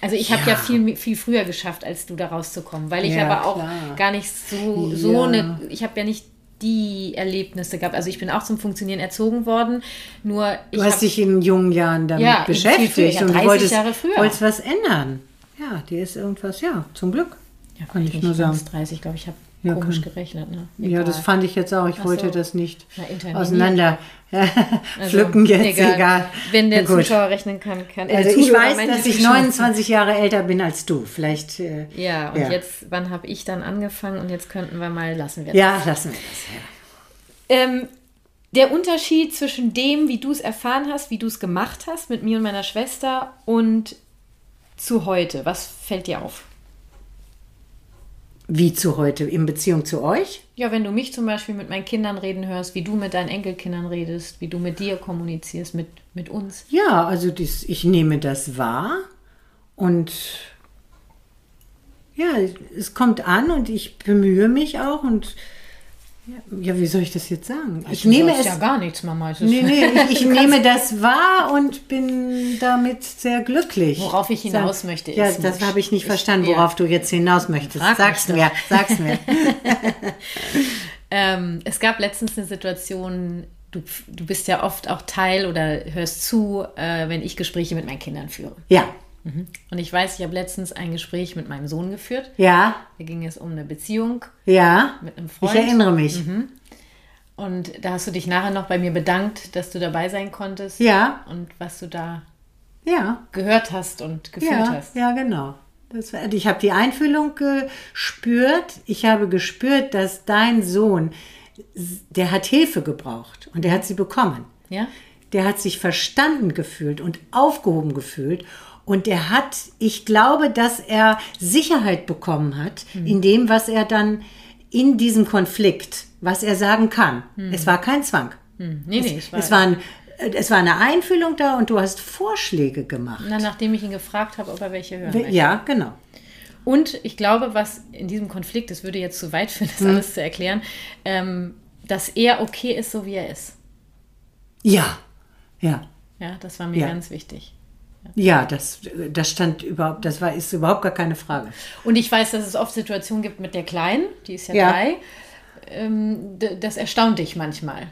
Also ich habe ja. Ja. viel, viel früher geschafft, als du da rauszukommen, weil ich Ja, aber auch klar. gar nicht so, so Ja. eine, ich habe ja nicht die Erlebnisse gehabt. Also ich bin auch zum Funktionieren erzogen worden, nur ich Du hast hab- dich in jungen Jahren damit Ja, beschäftigt früher, ja, und du 30 wolltest, wolltest was ändern. Ja, dir ist irgendwas, ja, zum Glück. ja, kann ich nicht nur sagen. 30, glaube ich, habe Ja, komisch kann- gerechnet. Ne? Ja, das Egal. fand ich jetzt auch. Ich Ach wollte so. das nicht Na, auseinander Also, pflücken jetzt, egal. Wenn der. Zuschauer rechnen kann, kann äh, Also ich weiß, dass ich Zuschauer. 29 Jahre älter bin als du. Vielleicht. Äh, Ja, und Ja. jetzt, wann habe ich dann angefangen? Und jetzt könnten wir mal, lassen wir ja, lassen wir das. Ja. Ähm, der Unterschied zwischen dem, wie du es erfahren hast, wie du es gemacht hast mit mir und meiner Schwester und zu heute, was fällt dir auf? Wie zu heute in Beziehung zu euch? Ja, wenn du mich zum Beispiel mit meinen Kindern reden hörst, wie du mit deinen Enkelkindern redest, wie du mit dir kommunizierst, mit, mit uns. Ja, also dies, ich nehme das wahr und ja, es kommt an und ich bemühe mich auch und ja, ja wie soll ich das jetzt sagen? Ich Du nehme es. ja gar nichts, Mama. Es Nee, nee, ich, ich nehme das wahr und bin damit sehr glücklich. Worauf ich hinaus Sag- möchte, Ja, ist das habe ich nicht ich- verstanden, ja. worauf du jetzt hinaus möchtest. Frag sag's mir, sag's mir. Ähm, es gab letztens eine Situation, du, du bist ja oft auch Teil oder hörst zu, äh, wenn ich Gespräche mit meinen Kindern führe. Ja, Und ich weiß, ich habe letztens ein Gespräch mit meinem Sohn geführt. ja, Da ging es um eine Beziehung ja. mit einem Ich Freund. erinnere mich. Und da hast du dich nachher noch bei mir bedankt, dass du dabei sein konntest. Ja. Und was du da Ja, gehört hast und gefühlt ja, hast. ja, genau. Das, ich habe die Einfühlung gespürt. Ich habe gespürt, dass dein Sohn, der hat Hilfe gebraucht und der hat sie bekommen. Ja? Der hat sich verstanden gefühlt und aufgehoben gefühlt. Und er hat, ich glaube, dass er Sicherheit bekommen hat in dem, was er dann in diesem Konflikt, was er sagen kann. Es war kein Zwang. Hm. Nee, nee, war, Es war, ein, es war eine Einfühlung da und du hast Vorschläge gemacht. na, nachdem ich ihn gefragt habe, ob er welche hören möchte. Ja, genau. Und ich glaube, was in diesem Konflikt, das würde jetzt zu weit führen, das alles zu erklären, ähm, dass er okay ist, so wie er ist. Ja, ja. Ja, das war mir Ja. ganz wichtig. Ja, das, das stand überhaupt, das war, ist überhaupt gar keine Frage. Und ich weiß, dass es oft Situationen gibt mit der Kleinen, die ist ja, Ja. drei. Ähm, das erstaunt dich manchmal.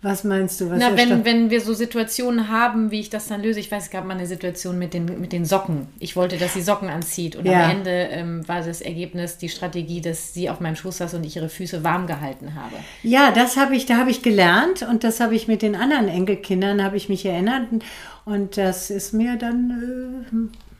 Was meinst du? Was Na, wenn, wenn wir so Situationen haben, wie ich das dann löse. Ich weiß, es gab mal eine Situation mit den, mit den Socken. Ich wollte, dass sie Socken anzieht. Und Ja. am Ende ähm, war das Ergebnis, die Strategie, dass sie auf meinem Schoß saß und ich ihre Füße warm gehalten habe. Ja, das habe ich, da habe ich gelernt und das habe ich mit den anderen Enkelkindern, habe ich mich erinnert und das ist mir dann,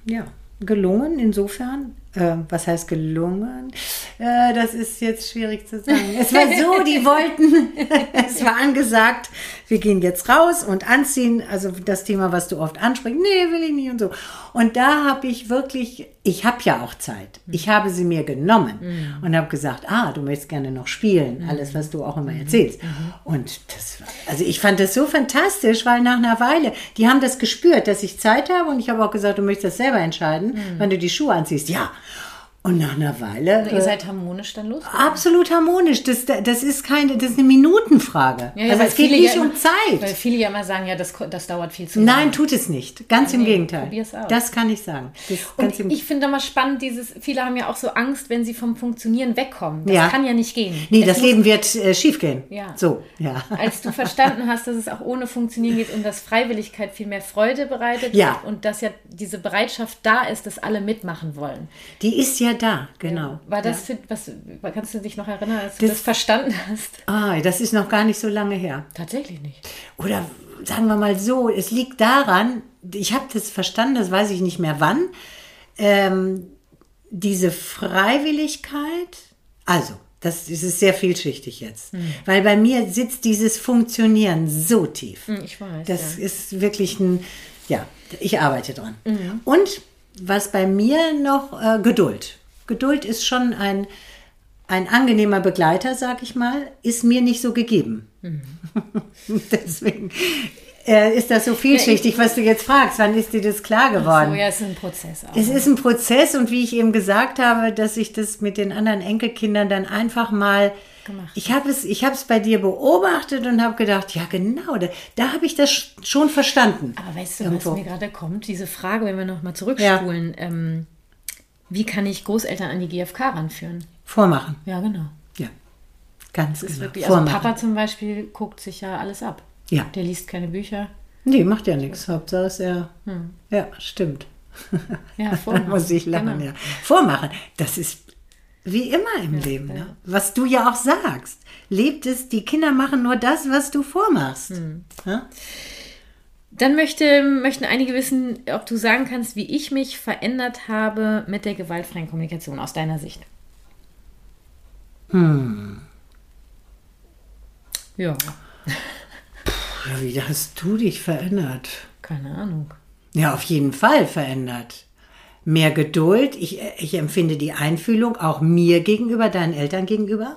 äh, ja, gelungen insofern. Äh, was heißt gelungen? Äh, das ist jetzt schwierig zu sagen. Es war so, die wollten, es war angesagt, wir gehen jetzt raus und anziehen, also das Thema, was du oft ansprichst, nee, will ich nicht und so. Und da habe ich wirklich, ich habe ja auch Zeit. Ich habe sie mir genommen und habe gesagt, ah, du möchtest gerne noch spielen, alles, was du auch immer erzählst. Und das war, also ich fand das so fantastisch, weil nach einer Weile, die haben das gespürt, dass ich Zeit habe und ich habe auch gesagt, du möchtest das selber entscheiden, wann du die Schuhe anziehst. Ja. Und nach einer Weile. Ihr äh, seid harmonisch dann los? Absolut harmonisch. Das, das ist keine, das ist eine Minutenfrage. also weil es geht nicht ja um immer, Zeit. Weil viele ja immer sagen, ja, das, das dauert viel zu lange. Nein, tut es nicht. Ganz im Nee, Gegenteil. probier's aus. Das kann ich sagen. Das Und ich finde immer spannend, dieses, viele haben ja auch so Angst, wenn sie vom Funktionieren wegkommen. Das Ja. kann ja nicht gehen. nee, das muss- Leben wird äh, schief gehen. Ja. So, ja. Als du verstanden hast, dass es auch ohne Funktionieren geht und dass Freiwilligkeit viel mehr Freude bereitet Ja. und dass ja diese Bereitschaft da ist, dass alle mitmachen wollen. Die ist ja da, genau. War das für, was, kannst du dich noch erinnern, als du das, Das- verstanden hast? Ah, das ist noch gar nicht so lange her. Tatsächlich nicht. Oder sagen wir mal so, es liegt daran, ich habe das verstanden, das weiß ich nicht mehr wann, ähm, diese Freiwilligkeit, also Das, das ist sehr vielschichtig jetzt. Weil bei mir sitzt dieses Funktionieren so tief. Hm, Ich weiß. Das ja. ist wirklich ein, ja, ich arbeite dran. Und was bei mir noch, äh, Geduld. Geduld ist schon ein, ein angenehmer Begleiter, sag ich mal, ist mir nicht so gegeben. Deswegen äh, ist das so vielschichtig, was du jetzt fragst. Wann ist dir das klar geworden? so, ja, es ist ein Prozess auch. Es ist ein Prozess und wie ich eben gesagt habe, dass ich das mit den anderen Enkelkindern dann einfach mal Gemacht. Ich habe es, ich habe es bei dir beobachtet und habe gedacht, ja genau, da, da habe ich das sch- schon verstanden. Aber weißt du, Irgendwo. was mir gerade kommt? Diese Frage, wenn wir nochmal zurückspulen. Ähm, wie kann ich Großeltern an die GfK ranführen? Vormachen, Ja, genau. ja, ganz Das ist genau. wirklich, also Vormachen. Papa zum Beispiel guckt sich ja alles ab. Ja. Der liest keine Bücher. Nee, macht ja nichts. Hauptsache ist er. Ja, stimmt. Ja, vormachen. muss ich lachen, Genau. ja. Vormachen, das ist wie immer im Leben, ne? was du ja auch sagst. Lebt es, die Kinder machen nur das, was du vormachst. Hm. Ja? Dann möchte, möchten einige wissen, ob du sagen kannst, wie ich mich verändert habe mit der gewaltfreien Kommunikation aus deiner Sicht. Ja, Ja, Wie hast du dich verändert? keine Ahnung. Ja, auf jeden Fall verändert. Mehr Geduld. Ich, ich empfinde die Einfühlung auch mir gegenüber, deinen Eltern gegenüber.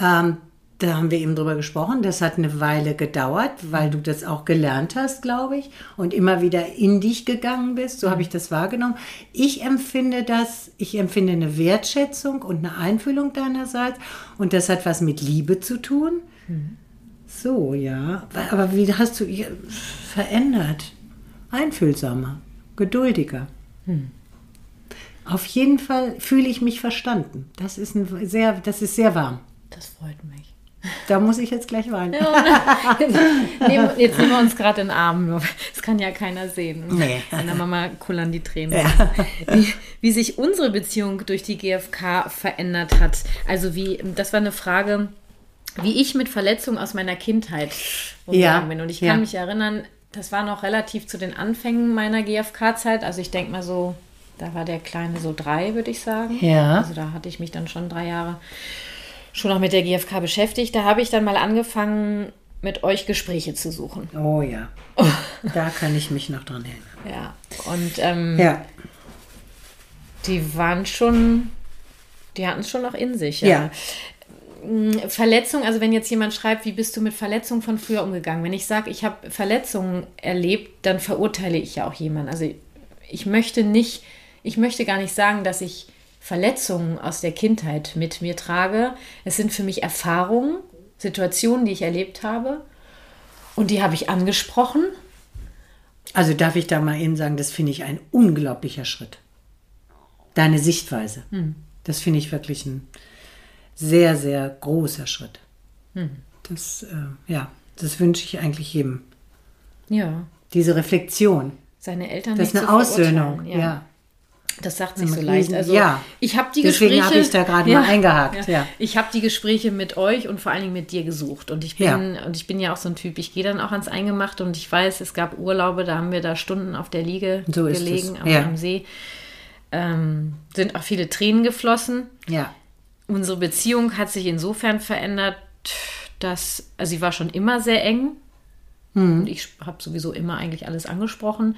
Ähm, da haben wir eben drüber gesprochen. Das hat eine Weile gedauert, weil du das auch gelernt hast, glaube ich, und immer wieder in dich gegangen bist. So habe ich das wahrgenommen. Ich empfinde das, ich empfinde eine Wertschätzung und eine Einfühlung deinerseits. Und das hat was mit Liebe zu tun. So, ja. Aber wie hast du verändert? Einfühlsamer, geduldiger. Auf jeden Fall fühle ich mich verstanden. Das ist ein sehr, das ist sehr warm. Das freut mich. Da muss ich jetzt gleich weinen. Nehmen, jetzt nehmen wir uns gerade in den Arm. Das kann ja keiner sehen. Nee. Meiner Mama kullern die Tränen. Wie, wie sich unsere Beziehung durch die GfK verändert hat. Also wie, das war eine Frage, wie ich mit Verletzungen aus meiner Kindheit umgegangen Ja, bin. Und ich ja. kann mich erinnern, das war noch relativ zu den Anfängen meiner GfK-Zeit. Also ich denke mal so, da war der Kleine so drei, würde ich sagen. Ja. Also da hatte ich mich dann schon drei Jahre schon auch mit der GfK beschäftigt. Da habe ich dann mal angefangen, mit euch Gespräche zu suchen. Oh ja. Da kann ich mich noch dran erinnern. Ja. Und ähm, Ja. die waren schon, die hatten es schon noch in sich. Ja. Mm, Verletzung, also wenn jetzt jemand schreibt, wie bist du mit Verletzungen von früher umgegangen? Wenn ich sage, ich habe Verletzungen erlebt, dann verurteile ich ja auch jemanden. Also ich möchte nicht, ich möchte gar nicht sagen, dass ich Verletzungen aus der Kindheit mit mir trage. Es sind für mich Erfahrungen, Situationen, die ich erlebt habe. Und die habe ich angesprochen. Also darf ich da mal eben sagen, das finde ich ein unglaublicher Schritt. Deine Sichtweise. Das finde ich wirklich ein sehr, sehr großer Schritt. Das, äh, ja, das wünsche ich eigentlich jedem. Ja. Diese Reflexion. Seine Eltern Das ist eine. Aussöhnung. Ja. Das sagt sich so leicht. Also ja. ich habe die Deswegen Gespräche. habe ich da gerade mal eingehakt, ja. Ich habe die Gespräche mit euch und vor allen Dingen mit dir gesucht. Und ich bin, Ja. und ich bin ja auch so ein Typ, ich gehe dann auch ans Eingemachte und ich weiß, es gab Urlaube, da haben wir da Stunden auf der Liege So gelegen am, ja. am See. Ähm, sind auch viele Tränen geflossen. Ja. Unsere Beziehung hat sich insofern verändert, dass, also sie war schon immer sehr eng. Mhm. Und ich habe sowieso immer eigentlich alles angesprochen.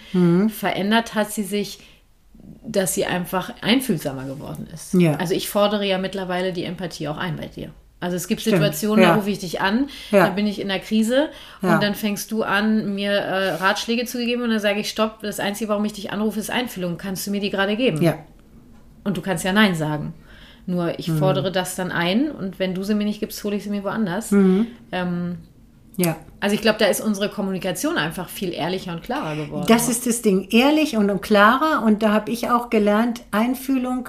Verändert hat sie sich, dass sie einfach einfühlsamer geworden ist. Ja. Also ich fordere ja mittlerweile die Empathie auch ein bei dir. Also es gibt Stimmt, Situationen, ja. da rufe ich dich an, Ja. da bin ich in der Krise Ja. und dann fängst du an, mir äh, Ratschläge zu geben und dann sage ich, stopp, das Einzige, warum ich dich anrufe, ist Einfühlung. Kannst du mir die gerade geben? Ja. Und du kannst ja Nein sagen. Nur Mhm. ich fordere das dann ein und wenn du sie mir nicht gibst, hole ich sie mir woanders. Mhm. Ähm, Ja. also ich glaube, da ist unsere Kommunikation einfach viel ehrlicher und klarer geworden. Das ist das Ding, ehrlich und klarer. Und da habe ich auch gelernt, Einfühlung,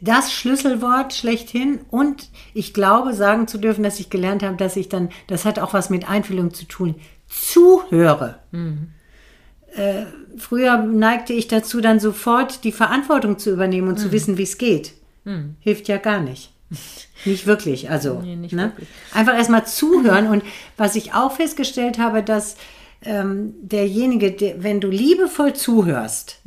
das Schlüsselwort schlechthin. Und ich glaube, sagen zu dürfen, dass ich gelernt habe, dass ich dann, das hat auch was mit Einfühlung zu tun, zuhöre. Äh, früher neigte ich dazu, dann sofort die Verantwortung zu übernehmen und zu wissen, wie es geht. Hilft ja gar nicht. Nicht wirklich, also. Nee, nicht ne? wirklich. Einfach erstmal zuhören. Und was ich auch festgestellt habe, dass ähm, derjenige, der, wenn du liebevoll zuhörst,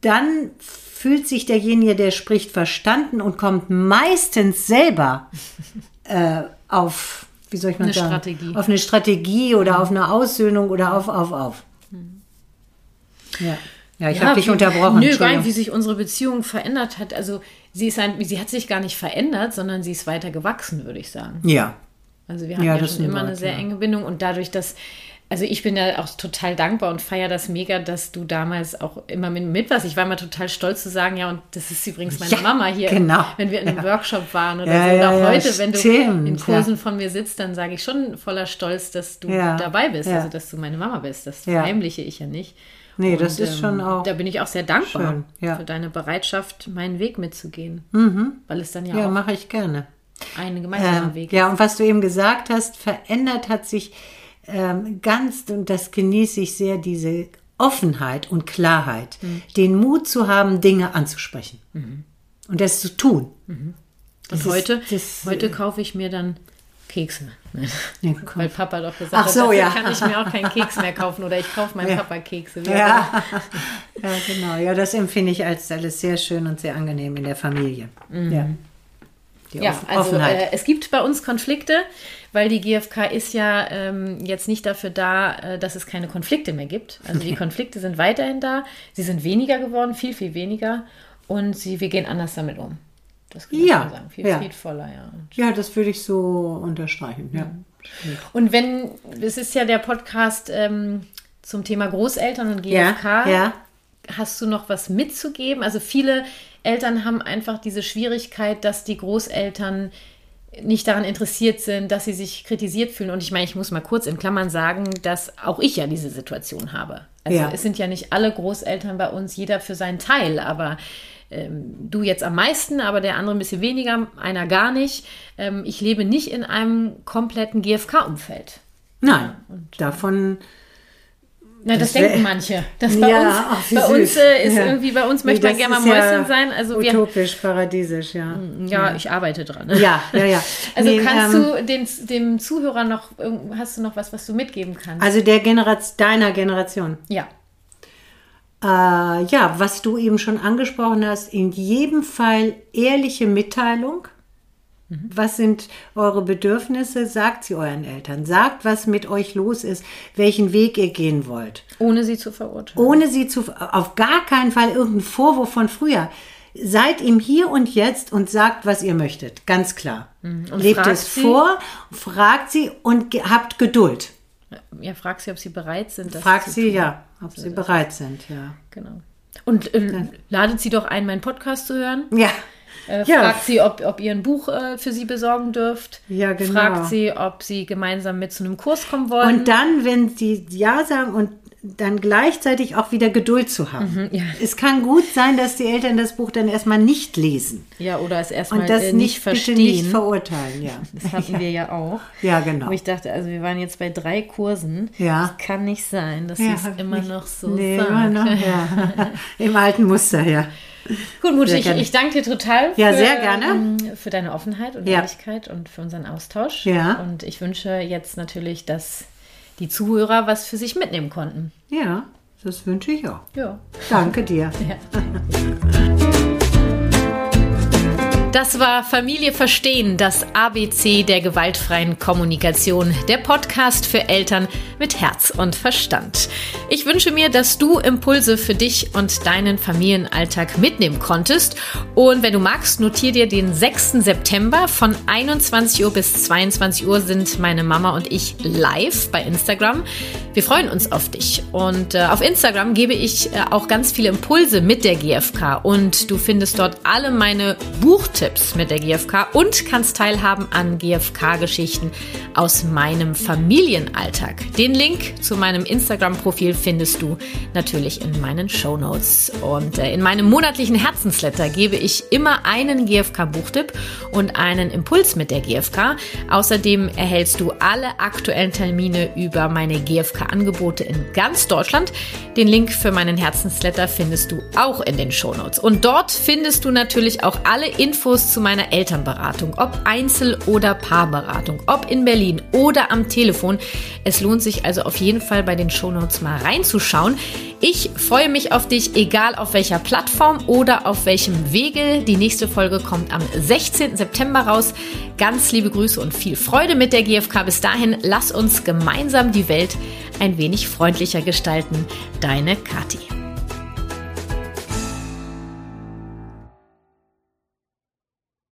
dann fühlt sich derjenige, der spricht, verstanden und kommt meistens selber äh, auf, wie soll ich mal Eine sagen, Strategie. auf eine Strategie oder auf eine Aussöhnung oder auf, auf, auf. Ja, ja ich habe dich unterbrochen. Nö, Entschuldigung. rein, wie sich unsere Beziehung verändert hat. Also sie ist ein, sie hat sich gar nicht verändert, sondern sie ist weiter gewachsen, würde ich sagen. Ja, Also wir hatten Ja, ja, schon immer wir, eine sehr ja. enge Bindung und dadurch, dass also ich bin da auch total dankbar und feiere das mega, dass du damals auch immer mit, mit warst. Ich war immer total stolz zu sagen, ja, und das ist übrigens meine Ja, Mama hier, genau. wenn wir in einem Workshop waren oder Ja, so. Ja, auch ja, heute, wenn du in Kursen ja. von mir sitzt, dann sage ich schon voller Stolz, dass du Ja, dabei bist, ja. also dass du meine Mama bist. Das Ja. verheimliche ich ja nicht. Nee, das ist schon auch Da bin ich auch sehr dankbar schön, ja. für deine Bereitschaft, meinen Weg mitzugehen. Weil es dann ja, ja, auch mache ich gerne. ein gemeinsamer Ähm, Weg ja, und was du eben gesagt hast, verändert hat sich ähm, ganz, und das genieße ich sehr, diese Offenheit und Klarheit, Mhm. den Mut zu haben, Dinge anzusprechen und das zu tun. Und Das heute, ist- heute kaufe ich mir dann Kekse. Ja. Weil Papa doch gesagt Ach hat, so, ja. kann ich mir auch keinen Keks mehr kaufen oder ich kaufe meinem Papa Kekse. Ja. ja, genau. Ja, das empfinde ich als alles sehr schön und sehr angenehm in der Familie. Ja. Die Ja, Off- also äh, es gibt bei uns Konflikte, weil die GfK ist ja ähm, jetzt nicht dafür da, äh, dass es keine Konflikte mehr gibt. Also die Konflikte sind weiterhin da. Sie sind weniger geworden, viel, viel weniger. Und sie, wir gehen anders damit um. Das kann Ja, ich schon sagen. Viel ja. friedvoller, ja. ja, das würde ich so unterstreichen. Ja. Und wenn, es ist ja der Podcast ähm, zum Thema Großeltern und GfK. ja. Hast du noch was mitzugeben? Also viele Eltern haben einfach diese Schwierigkeit, dass die Großeltern nicht daran interessiert sind, dass sie sich kritisiert fühlen. Und ich meine, ich muss mal kurz in Klammern sagen, dass auch ich ja diese Situation habe. Also Ja. es sind ja nicht alle Großeltern bei uns, jeder für seinen Teil, aber ähm, du jetzt am meisten, aber der andere ein bisschen weniger, einer gar nicht. Ähm, ich lebe nicht in einem kompletten GfK-Umfeld. Nein, davon Na, das, Das denken manche. Das bei Ja, uns, ach, wie bei süß. uns äh, ist Ja. irgendwie, bei uns Nee, möchte man das gerne mal ist ja Mäuschen sein. Also wir, utopisch, paradiesisch, ja. ja, ich arbeite dran. Ja, ja, ja. Also Nee, kannst ähm, du den, dem Zuhörer noch, hast du noch was, was du mitgeben kannst? Also der Generation, deiner Generation. ja. Äh, ja, was du eben schon angesprochen hast, in jedem Fall ehrliche Mitteilung. Was sind eure Bedürfnisse? Sagt sie euren Eltern. Sagt, was mit euch los ist, welchen Weg ihr gehen wollt. Ohne sie zu verurteilen. Ohne sie zu, auf gar keinen Fall irgendeinen Vorwurf von früher. Seid im Hier und Jetzt und sagt, was ihr möchtet. Ganz klar. Mhm. Und Lebt es sie- vor, fragt sie und habt Geduld. Ja, frag sie, ob sie bereit sind. Das Fragt zu sie, tun. ja, ob sie bereit sind, ja. Genau. Und äh, ladet sie doch ein, meinen Podcast zu hören. Ja. Äh, Ja. Fragt sie, ob, ob ihr ein Buch äh, für sie besorgen dürft. Ja, genau. Fragt sie, ob sie gemeinsam mit zu einem Kurs kommen wollen. Und dann, wenn sie Ja sagen und dann gleichzeitig auch wieder Geduld zu haben. Mhm, ja. Es kann gut sein, dass die Eltern das Buch dann erstmal nicht lesen ja, oder es erstmal und das äh, nicht, nicht bitte verstehen. nicht verurteilen. Ja, Das hatten wir ja auch. ja genau. Wo ich dachte, also wir waren jetzt bei drei Kursen. Ja. Es kann nicht sein, dass Ja, es immer nicht- noch so nee, immer noch, ja. Im alten Muster, ja. Gut, Mutti, ich, ich danke dir total Ja, für, sehr gerne. ähm, für deine Offenheit und Ja. Ehrlichkeit und für unseren Austausch. Ja. Und ich wünsche jetzt natürlich, dass die Zuhörer was für sich mitnehmen konnten. Ja, das wünsche ich auch. Ja. Danke dir. Das war Familie Verstehen, das ABC der gewaltfreien Kommunikation, der Podcast für Eltern mit Herz und Verstand. Ich wünsche mir, dass du Impulse für dich und deinen Familienalltag mitnehmen konntest. Und wenn du magst, notier dir den 6. September von 21 Uhr bis 22 Uhr sind meine Mama und ich live bei Instagram. Wir freuen uns auf dich. Und äh, auf Instagram gebe ich äh, auch ganz viele Impulse mit der GfK. Und du findest dort alle meine Buchtipps mit der GfK und kannst teilhaben an GfK-Geschichten aus meinem Familienalltag. Den Link zu meinem Instagram-Profil findest du natürlich in meinen Show Notes. Und äh, in meinem monatlichen Herzensletter gebe ich immer einen GfK-Buchtipp und einen Impuls mit der GfK. Außerdem erhältst du alle aktuellen Termine über meine GfK GfK-Angebote in ganz Deutschland. Den Link für meinen Herzensletter findest du auch in den Shownotes. Und dort findest du natürlich auch alle Infos zu meiner Elternberatung, ob Einzel- oder Paarberatung, ob in Berlin oder am Telefon. Es lohnt sich also auf jeden Fall bei den Shownotes mal reinzuschauen. Ich freue mich auf dich, egal auf welcher Plattform oder auf welchem Wege. Die nächste Folge kommt am 16. September raus. Ganz liebe Grüße und viel Freude mit der GfK. Bis dahin, lass uns gemeinsam die Welt ein wenig freundlicher gestalten. Deine Kathi.